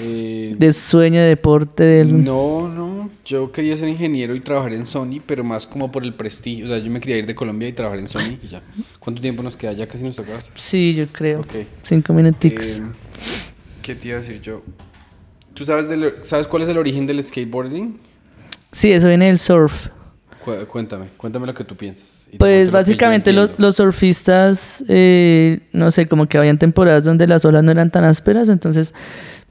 [SPEAKER 2] Eh,
[SPEAKER 3] de sueño, de deporte? De algún-
[SPEAKER 2] No, no. Yo quería ser ingeniero y trabajar en Sony, pero más como por el prestigio. O sea, yo me quería ir de Colombia y trabajar en Sony y ya. ¿Cuánto tiempo nos queda? Ya casi nos toca.
[SPEAKER 3] Sí, yo creo.
[SPEAKER 2] Ok.
[SPEAKER 3] Cinco minuticos.
[SPEAKER 2] Eh, ¿Qué te iba a decir yo? ¿Tú sabes, del- sabes cuál es el origen del skateboarding?
[SPEAKER 3] Sí, eso viene del surf.
[SPEAKER 2] Cu- Cuéntame, cuéntame lo que tú piensas.
[SPEAKER 3] Pues básicamente lo-
[SPEAKER 2] entiendo.
[SPEAKER 3] los surfistas, eh, no sé, como que habían temporadas donde las olas no eran tan ásperas, entonces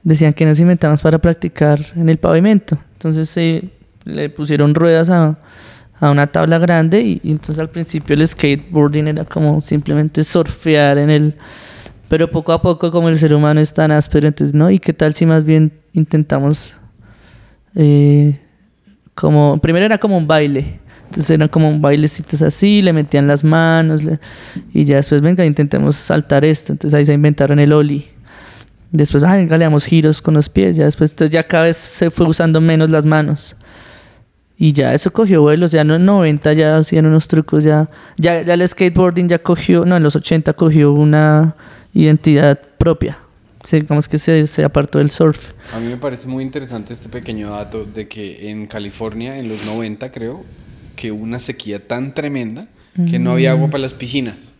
[SPEAKER 3] decían que nos inventamos para practicar en el pavimento. Entonces eh, le pusieron ruedas a, a una tabla grande y, y entonces al principio el skateboarding era como simplemente surfear en el... Pero poco a poco como el ser humano es tan áspero, entonces, ¿no? ¿Y qué tal si más bien intentamos... eh, como primero era como un baile. Entonces eran como un bailecitos así le metían las manos le- y ya después venga intentemos saltar esto entonces ahí se inventaron el oli después venga le damos giros con los pies ya después entonces ya cada vez se fue usando menos las manos. Y ya eso cogió vuelos ya en 90 ya hacían unos trucos ya ya, ya el skateboarding ya cogió no en los 80 cogió una identidad propia Sí, digamos que se, se apartó del surf
[SPEAKER 2] A mí me parece muy interesante este pequeño dato de que en California, en los 90 creo, que hubo una sequía tan tremenda que no había agua para las piscinas.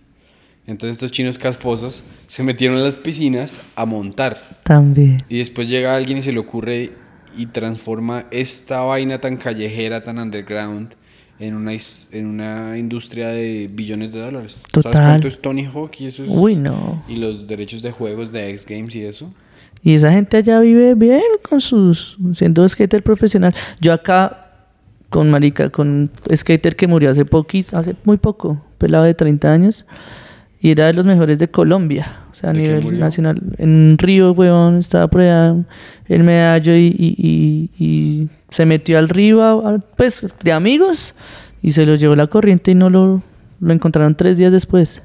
[SPEAKER 2] Entonces estos chinos casposos se metieron en las piscinas a montar.
[SPEAKER 3] También.
[SPEAKER 2] Y después llega alguien y se le ocurre y transforma esta vaina tan callejera, tan underground, en una, en una industria de billones de dólares. ¿Sabes
[SPEAKER 3] Total.
[SPEAKER 2] cuánto es Tony Hawk y eso es-
[SPEAKER 3] Uy, no.
[SPEAKER 2] Y los derechos de juegos de X Games y eso.
[SPEAKER 3] Y esa gente allá vive bien con sus siendo skater profesional. Yo acá con marica, con un skater que murió hace poquito, hace muy poco, pelado de 30 años, y era de los mejores de Colombia, o sea, a
[SPEAKER 2] ¿De qué
[SPEAKER 3] nivel nacional. En río, weón, estaba por allá el medallo y, y- y- y se metió al río, a- a- pues, de amigos, y se lo llevó la corriente y no lo, lo encontraron tres días después.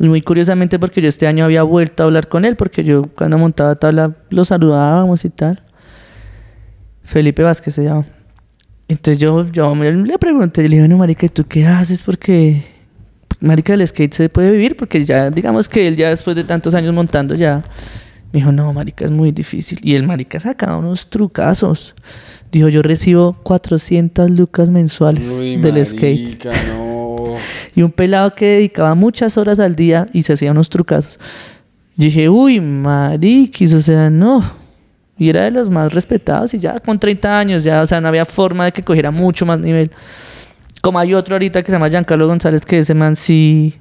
[SPEAKER 3] Y muy curiosamente porque yo este año había vuelto a hablar con él, porque yo cuando montaba tabla lo saludábamos y tal. Felipe Vázquez se llama. Entonces yo, yo le pregunté, le dije, bueno, marica, ¿y tú qué haces? Porque, marica, el skate se puede vivir, porque ya, digamos que él ya después de tantos años montando ya, me dijo, no, marica, es muy difícil. Y el marica sacaba unos trucazos. Dijo, yo recibo 400 lucas mensuales
[SPEAKER 2] Uy,
[SPEAKER 3] del skate.
[SPEAKER 2] marica, no.
[SPEAKER 3] Y un pelado que dedicaba muchas horas al día y se hacía unos trucazos. Yo dije, uy, mariquis, o sea, no. Y era de los más respetados y ya con 30 años, ya, o sea, no había forma de que cogiera mucho más nivel. Como hay otro ahorita que se llama Giancarlo González, que ese man sí,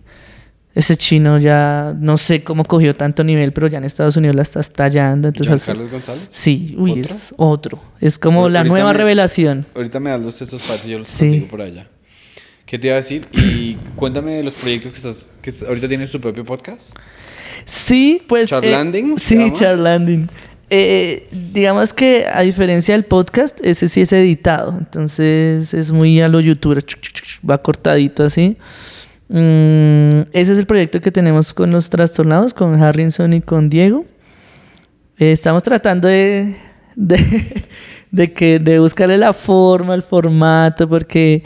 [SPEAKER 3] ese chino ya, no sé cómo cogió tanto nivel, pero ya en Estados Unidos la está estallando. Entonces,
[SPEAKER 2] Carlos González.
[SPEAKER 3] sí, uy,
[SPEAKER 2] ¿Otro?
[SPEAKER 3] es otro. Es como
[SPEAKER 2] Pero
[SPEAKER 3] la nueva
[SPEAKER 2] me-
[SPEAKER 3] revelación.
[SPEAKER 2] Ahorita me das los esos patos y yo los
[SPEAKER 3] Sí.
[SPEAKER 2] consigo por allá. ¿Qué te iba a decir? Y cuéntame de los proyectos que estás. Que ahorita tienes tu propio podcast.
[SPEAKER 3] Sí, pues.
[SPEAKER 2] ¿Charlanding
[SPEAKER 3] eh, sí? Charlanding. Eh, digamos que a diferencia del podcast, ese sí es editado. Entonces es muy a lo youtuber. Va cortadito así. Mm, ese es el proyecto que tenemos con los trastornados, con Harrison y con Diego. Eh, estamos tratando de, de, de que, de buscarle la forma, el formato, porque,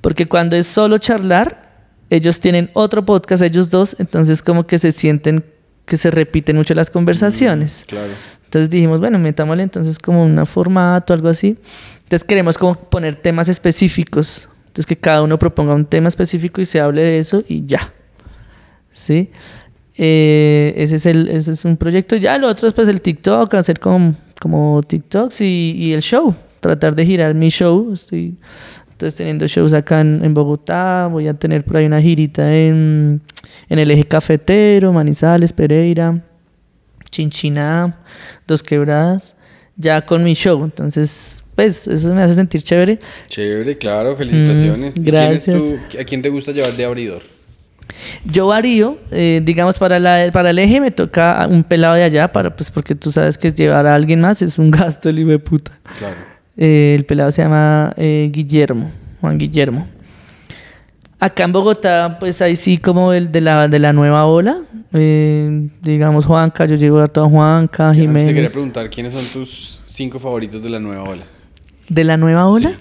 [SPEAKER 3] porque cuando es solo charlar, ellos tienen otro podcast, ellos dos, entonces como que se sienten que se repiten mucho las conversaciones.
[SPEAKER 2] Claro.
[SPEAKER 3] Entonces dijimos, bueno, metámosle entonces como un formato, algo así. Entonces queremos como poner temas específicos. Entonces que cada uno proponga un tema específico y se hable de eso y ya. ¿Sí? Eh, ese, es el, ese es un proyecto. Ya lo otro es pues el TikTok, hacer como, como TikToks y, y el show. Tratar de girar mi show. Estoy entonces teniendo shows acá en, en Bogotá. Voy a tener por ahí una girita en, en el eje cafetero, Manizales, Pereira. Chinchiná, Dos Quebradas, ya con mi show. Entonces, pues, eso me hace sentir chévere.
[SPEAKER 2] Chévere, claro. Felicitaciones.
[SPEAKER 3] Mm,
[SPEAKER 2] ¿Y quién es
[SPEAKER 3] gracias.
[SPEAKER 2] tu- ¿A quién te gusta llevar de abridor?
[SPEAKER 3] Yo varío, eh, digamos, para, la, para el eje me toca un pelado de allá, para, pues, porque tú sabes que llevar a alguien más es un gasto, el hijo de puta.
[SPEAKER 2] Claro.
[SPEAKER 3] Eh, el pelado se llama eh, Guillermo, Juan Guillermo. Acá en Bogotá, pues ahí sí como el de la, de la nueva ola. eh, digamos Juanca, yo llevo a toda Juanca,
[SPEAKER 2] Antes te quería
[SPEAKER 3] Jiménez.
[SPEAKER 2] preguntar quiénes son tus cinco favoritos de la nueva ola.
[SPEAKER 3] ¿De la nueva ola?
[SPEAKER 2] Sí.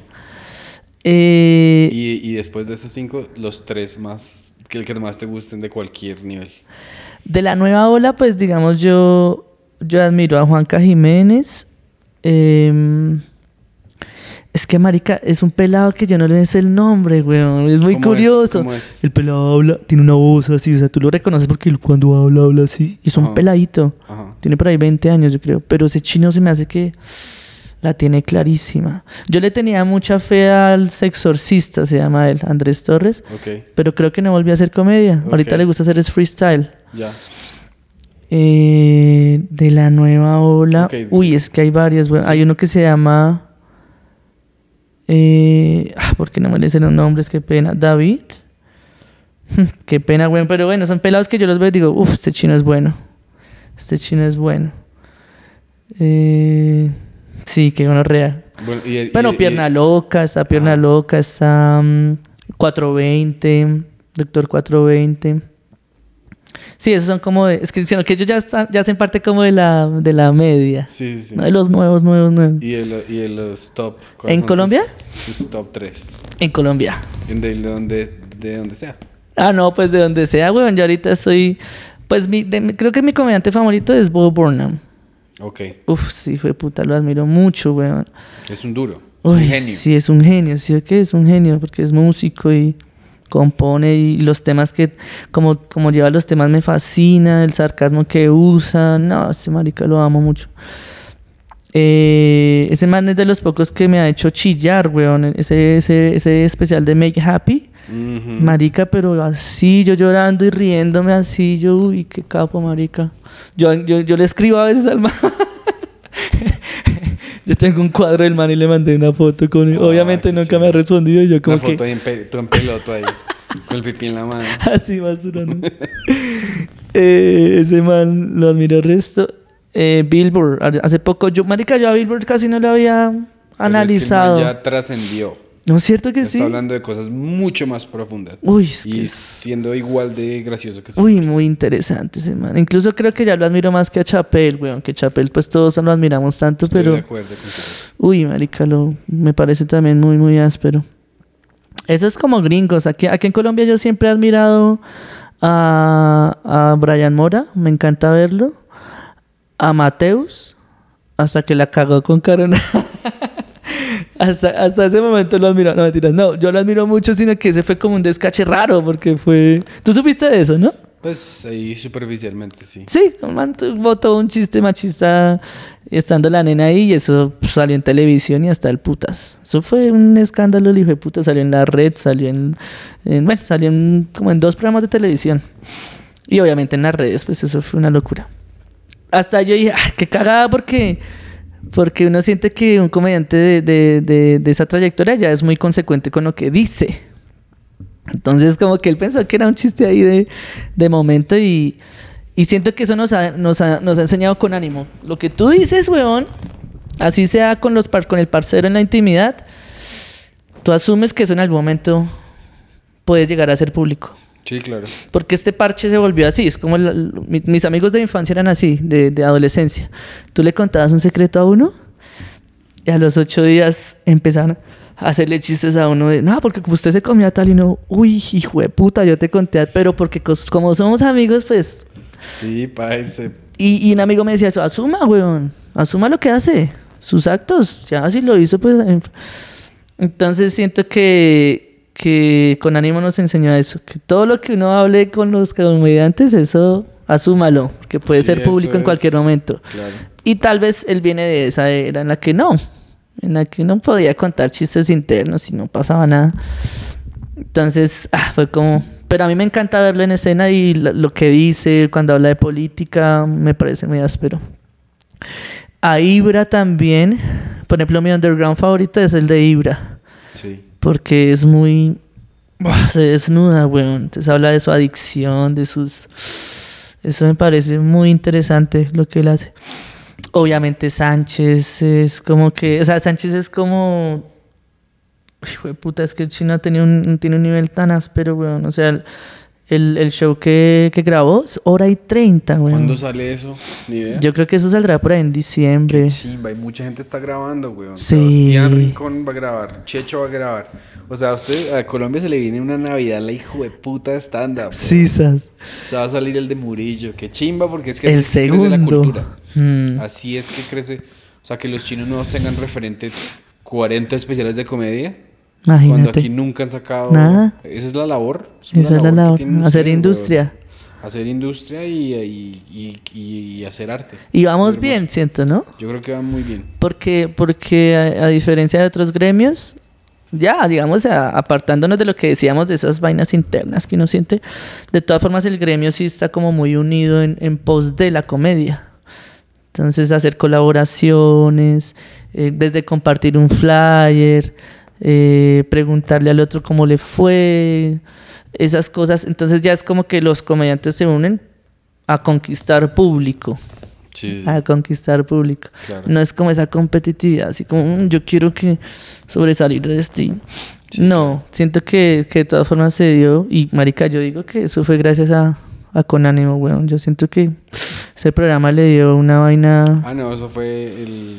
[SPEAKER 3] Eh,
[SPEAKER 2] Y, y después de esos cinco, los tres más. Que el que más te gusten de cualquier nivel.
[SPEAKER 3] De la nueva ola, pues digamos yo, yo admiro a Juanca Jiménez. em, es que, marica, es un pelado que yo no le sé el nombre, weón. Es muy
[SPEAKER 2] ¿Cómo es?
[SPEAKER 3] curioso.
[SPEAKER 2] ¿Cómo es?
[SPEAKER 3] El pelado habla, tiene una voz así, o sea, tú lo reconoces porque cuando habla, habla así. Y es un
[SPEAKER 2] Ajá.
[SPEAKER 3] peladito.
[SPEAKER 2] Ajá.
[SPEAKER 3] Tiene por ahí 20 años, yo creo. Pero ese chino se me hace que la tiene clarísima. Yo le tenía mucha fe al sexorcista, se llama él, Andrés Torres.
[SPEAKER 2] Ok,
[SPEAKER 3] Pero creo que no volvió a hacer comedia. Ahorita le gusta hacer es freestyle.
[SPEAKER 2] ya.
[SPEAKER 3] Eh, de la nueva ola.
[SPEAKER 2] Ok.
[SPEAKER 3] Uy, es que hay varias. güey. Hay uno que se llama. Eh, ah, ¿Por qué no me dicen los nombres? Qué pena. David. qué pena, güey. Pero bueno, son pelados que yo los veo y digo, uff, este chino es bueno. Este chino es bueno. Eh, sí, qué gonorrea.
[SPEAKER 2] Bueno, y,
[SPEAKER 3] Bueno,
[SPEAKER 2] y-
[SPEAKER 3] Pierna Loca, está Pierna Loca, está mm, 420, Doctor 420. Sí, esos son como de, es que sino que ellos ya están, ya hacen parte como de la, de la media.
[SPEAKER 2] Sí, sí, sí.
[SPEAKER 3] No de los nuevos, nuevos, nuevos.
[SPEAKER 2] Y el, y el top. ¿cuáles
[SPEAKER 3] ¿En Colombia?
[SPEAKER 2] Tus top 3.
[SPEAKER 3] En Colombia.
[SPEAKER 2] De, donde, de donde sea.
[SPEAKER 3] Ah, no, pues de donde sea, weón. Yo ahorita estoy. Pues mi, de- creo que mi comediante favorito es Bob Burnham.
[SPEAKER 2] Ok.
[SPEAKER 3] Uf, sí, fue puta, lo admiro mucho, weón.
[SPEAKER 2] Es un duro. Es
[SPEAKER 3] Uy,
[SPEAKER 2] un genio.
[SPEAKER 3] sí, es un genio, sí, que es un genio, porque es músico y compone y los temas que, como, como lleva los temas me fascina, el sarcasmo que usa, no, ese marica lo amo mucho. Eh, ese man es de los pocos que me ha hecho chillar, weón, ese, ese, ese especial de Make Happy.
[SPEAKER 2] Ujú.
[SPEAKER 3] Marica, pero así, yo llorando y riéndome así, yo, uy, qué capo, marica. Yo, yo, yo le escribo a veces al man. yo tengo un cuadro del man y le mandé una foto con él.
[SPEAKER 2] Ah,
[SPEAKER 3] Obviamente nunca me ha respondido. Yo como
[SPEAKER 2] Una foto
[SPEAKER 3] que
[SPEAKER 2] ahí en pe- tú en peloto ahí, con el pipí en la mano.
[SPEAKER 3] así más durando. Eh, ese man lo admiro el resto. Eh, Billboard, hace poco, yo, marica, yo a Billboard casi no lo había
[SPEAKER 2] Pero es que el
[SPEAKER 3] analizado.
[SPEAKER 2] man ya trascendió.
[SPEAKER 3] ¿No es cierto que
[SPEAKER 2] Está
[SPEAKER 3] sí?
[SPEAKER 2] hablando de cosas mucho más profundas.
[SPEAKER 3] Uy, es
[SPEAKER 2] y
[SPEAKER 3] que es-
[SPEAKER 2] siendo igual de gracioso que sí.
[SPEAKER 3] Uy, muy interesante ese man. Incluso creo que ya lo admiro más que a Chapel, weón. Que Chapel, pues todos lo admiramos tanto,
[SPEAKER 2] Estoy
[SPEAKER 3] pero.
[SPEAKER 2] de acuerdo contigo.
[SPEAKER 3] Uy, marica, lo, me parece también muy, muy áspero. Eso es como gringos. Aquí, aquí en Colombia yo siempre he admirado a, a Brian Mora. Me encanta verlo. A Mateus. Hasta que la cagó con Carona. hasta, hasta ese momento lo admiro. No, mentiras. No, yo lo admiro mucho, sino que ese fue como un descache raro. Porque fue... Tú supiste de eso, ¿no?
[SPEAKER 2] Pues ahí superficialmente sí.
[SPEAKER 3] Sí, un man botó un chiste machista estando la nena ahí y eso salió en televisión y hasta el putas. Eso fue un escándalo, el hijo de puta. Salió en la red, salió en, en- bueno, salió en- como en dos programas de televisión. Y obviamente en las redes, pues eso fue una locura. Hasta yo dije, ah, qué cagada porque, porque uno siente que un comediante de, de- de- esa trayectoria ya es muy consecuente con lo que dice. Entonces, como que él pensó que era un chiste ahí de, de momento y, y siento que eso nos ha, nos, ha, nos ha enseñado con ánimo. Lo que tú dices, weón, así sea con, los par- con el parcero en la intimidad, tú asumes que eso en algún momento puede llegar a ser público.
[SPEAKER 2] Sí, claro.
[SPEAKER 3] Porque este parche se volvió así. Es como la- mi- mis amigos de infancia eran así, de, de adolescencia. Tú le contabas un secreto a uno y a los ocho días empezaron a hacerle chistes a uno de, no, porque usted se comía tal y no, uy, hijo de puta, yo te conté, pero porque como somos amigos, pues...
[SPEAKER 2] Sí, irse.
[SPEAKER 3] Y, y un amigo me decía eso, asuma, weón, asuma lo que hace, sus actos, ya si lo hizo, pues... en- Entonces siento que, que con ánimo nos enseñó eso, que todo lo que uno hable con los comediantes, eso asúmalo, que puede
[SPEAKER 2] Sí,
[SPEAKER 3] ser público en cualquier
[SPEAKER 2] es-
[SPEAKER 3] momento.
[SPEAKER 2] Claro.
[SPEAKER 3] Y tal vez él viene de esa era en la que no, en la que no podía contar chistes internos y no pasaba nada. Entonces, ah, fue como... Pero a mí me encanta verlo en escena y lo, lo que dice cuando habla de política me parece muy áspero. A Ibra también, por ejemplo, mi underground favorito es el de Ibra,
[SPEAKER 2] Sí.
[SPEAKER 3] Porque es muy... Se desnuda, weón. Entonces habla de su adicción, de sus... Eso me parece muy interesante lo que él hace. Obviamente Sánchez es como que... O sea, Sánchez es como... Hijo de puta, es que el chino tiene un, tiene un nivel tan áspero, weón. O sea, el, el, show que, que grabó es hora y treinta, weón.
[SPEAKER 2] ¿Cuándo sale eso? Ni idea.
[SPEAKER 3] Yo creo que eso saldrá por ahí en diciembre.
[SPEAKER 2] Qué chimba, y mucha gente está grabando, weón.
[SPEAKER 3] Sí.
[SPEAKER 2] Sebastián Rincón va a grabar, Checho va a grabar. O sea, a usted, a Colombia se le viene una Navidad, la hijo de puta stand-up.
[SPEAKER 3] Sí, sas.
[SPEAKER 2] O sea, va a salir el de Murillo. Qué chimba, porque es que
[SPEAKER 3] El
[SPEAKER 2] así que crece la
[SPEAKER 3] segundo.
[SPEAKER 2] cultura.
[SPEAKER 3] Mm.
[SPEAKER 2] Así es que crece. O sea, que los chinos nuevos tengan referente 40 especiales de comedia. Cuando
[SPEAKER 3] Imagínate.
[SPEAKER 2] aquí nunca han sacado.
[SPEAKER 3] Nada.
[SPEAKER 2] Esa es la labor.
[SPEAKER 3] Esa es la labor. Hacer industria.
[SPEAKER 2] Hacer industria y, y, y, y- y hacer arte.
[SPEAKER 3] Y vamos
[SPEAKER 2] Muy
[SPEAKER 3] bien,
[SPEAKER 2] hermoso.
[SPEAKER 3] siento, ¿no?
[SPEAKER 2] Yo creo que va muy bien.
[SPEAKER 3] Porque, porque a, a diferencia de otros gremios, ya, digamos, a- apartándonos de lo que decíamos de esas vainas internas que uno siente, de todas formas el gremio sí está como muy unido en, en pos de la comedia. Entonces, hacer colaboraciones, eh, desde compartir un flyer, eh, preguntarle al otro cómo le fue, esas cosas. Entonces, ya es como que los comediantes se unen a conquistar público
[SPEAKER 2] Sí.
[SPEAKER 3] a conquistar público.
[SPEAKER 2] Claro.
[SPEAKER 3] No es como esa competitividad, así como "Mm, yo quiero que sobresalir de este. no, siento que, que de todas formas se dio. Y marica, yo digo que eso fue gracias a, a Con Ánimo, weón. Yo siento que ese programa le dio una vaina.
[SPEAKER 2] Ah, no, eso fue el.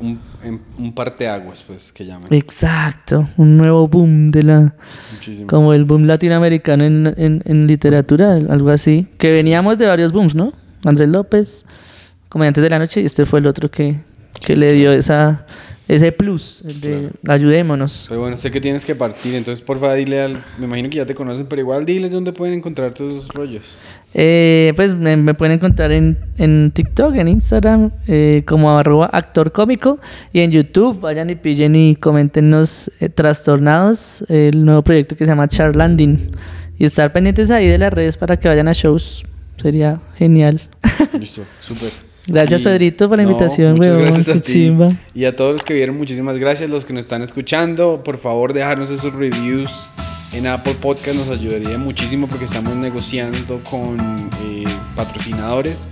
[SPEAKER 2] Un, en- un parteaguas, pues, que llaman.
[SPEAKER 3] Exacto, un nuevo boom de la.
[SPEAKER 2] Muchísimo.
[SPEAKER 3] Como el boom latinoamericano en, en, en literatura, algo así. Que veníamos de varios booms, ¿no? Andrés López, Comediantes de la Noche, y este fue el otro que, que le dio esa, ese plus de ayudémonos.
[SPEAKER 2] Pero bueno, sé que tienes que partir, entonces porfa dile al... Me imagino que ya te conocen, pero igual diles dónde pueden encontrar tus rollos.
[SPEAKER 3] Eh, pues me, me pueden encontrar en, en TikTok, en Instagram, eh, como arroba actor cómico y en YouTube. Vayan y pillen y coméntenos eh, Trastornados, el nuevo proyecto que se llama Charlanding. Y estar pendientes ahí de las redes para que vayan a shows. Sería genial.
[SPEAKER 2] Listo, súper.
[SPEAKER 3] Gracias,
[SPEAKER 2] Y-
[SPEAKER 3] Pedrito, por la
[SPEAKER 2] no,
[SPEAKER 3] invitación,
[SPEAKER 2] muchas
[SPEAKER 3] weón,
[SPEAKER 2] gracias a ti.
[SPEAKER 3] chimba.
[SPEAKER 2] Y a todos los que vieron, muchísimas gracias. Los que nos están escuchando, por favor, dejarnos esos reviews en Apple Podcast. Nos ayudaría muchísimo porque estamos negociando con eh, patrocinadores.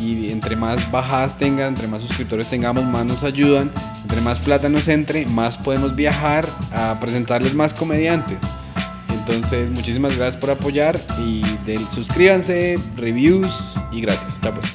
[SPEAKER 2] Y entre más bajadas tengan, entre más suscriptores tengamos, más nos ayudan. Entre más plata nos entre, más podemos viajar a presentarles más comediantes. Entonces, muchísimas gracias por apoyar y del, suscríbanse, reviews y gracias. Chao pues.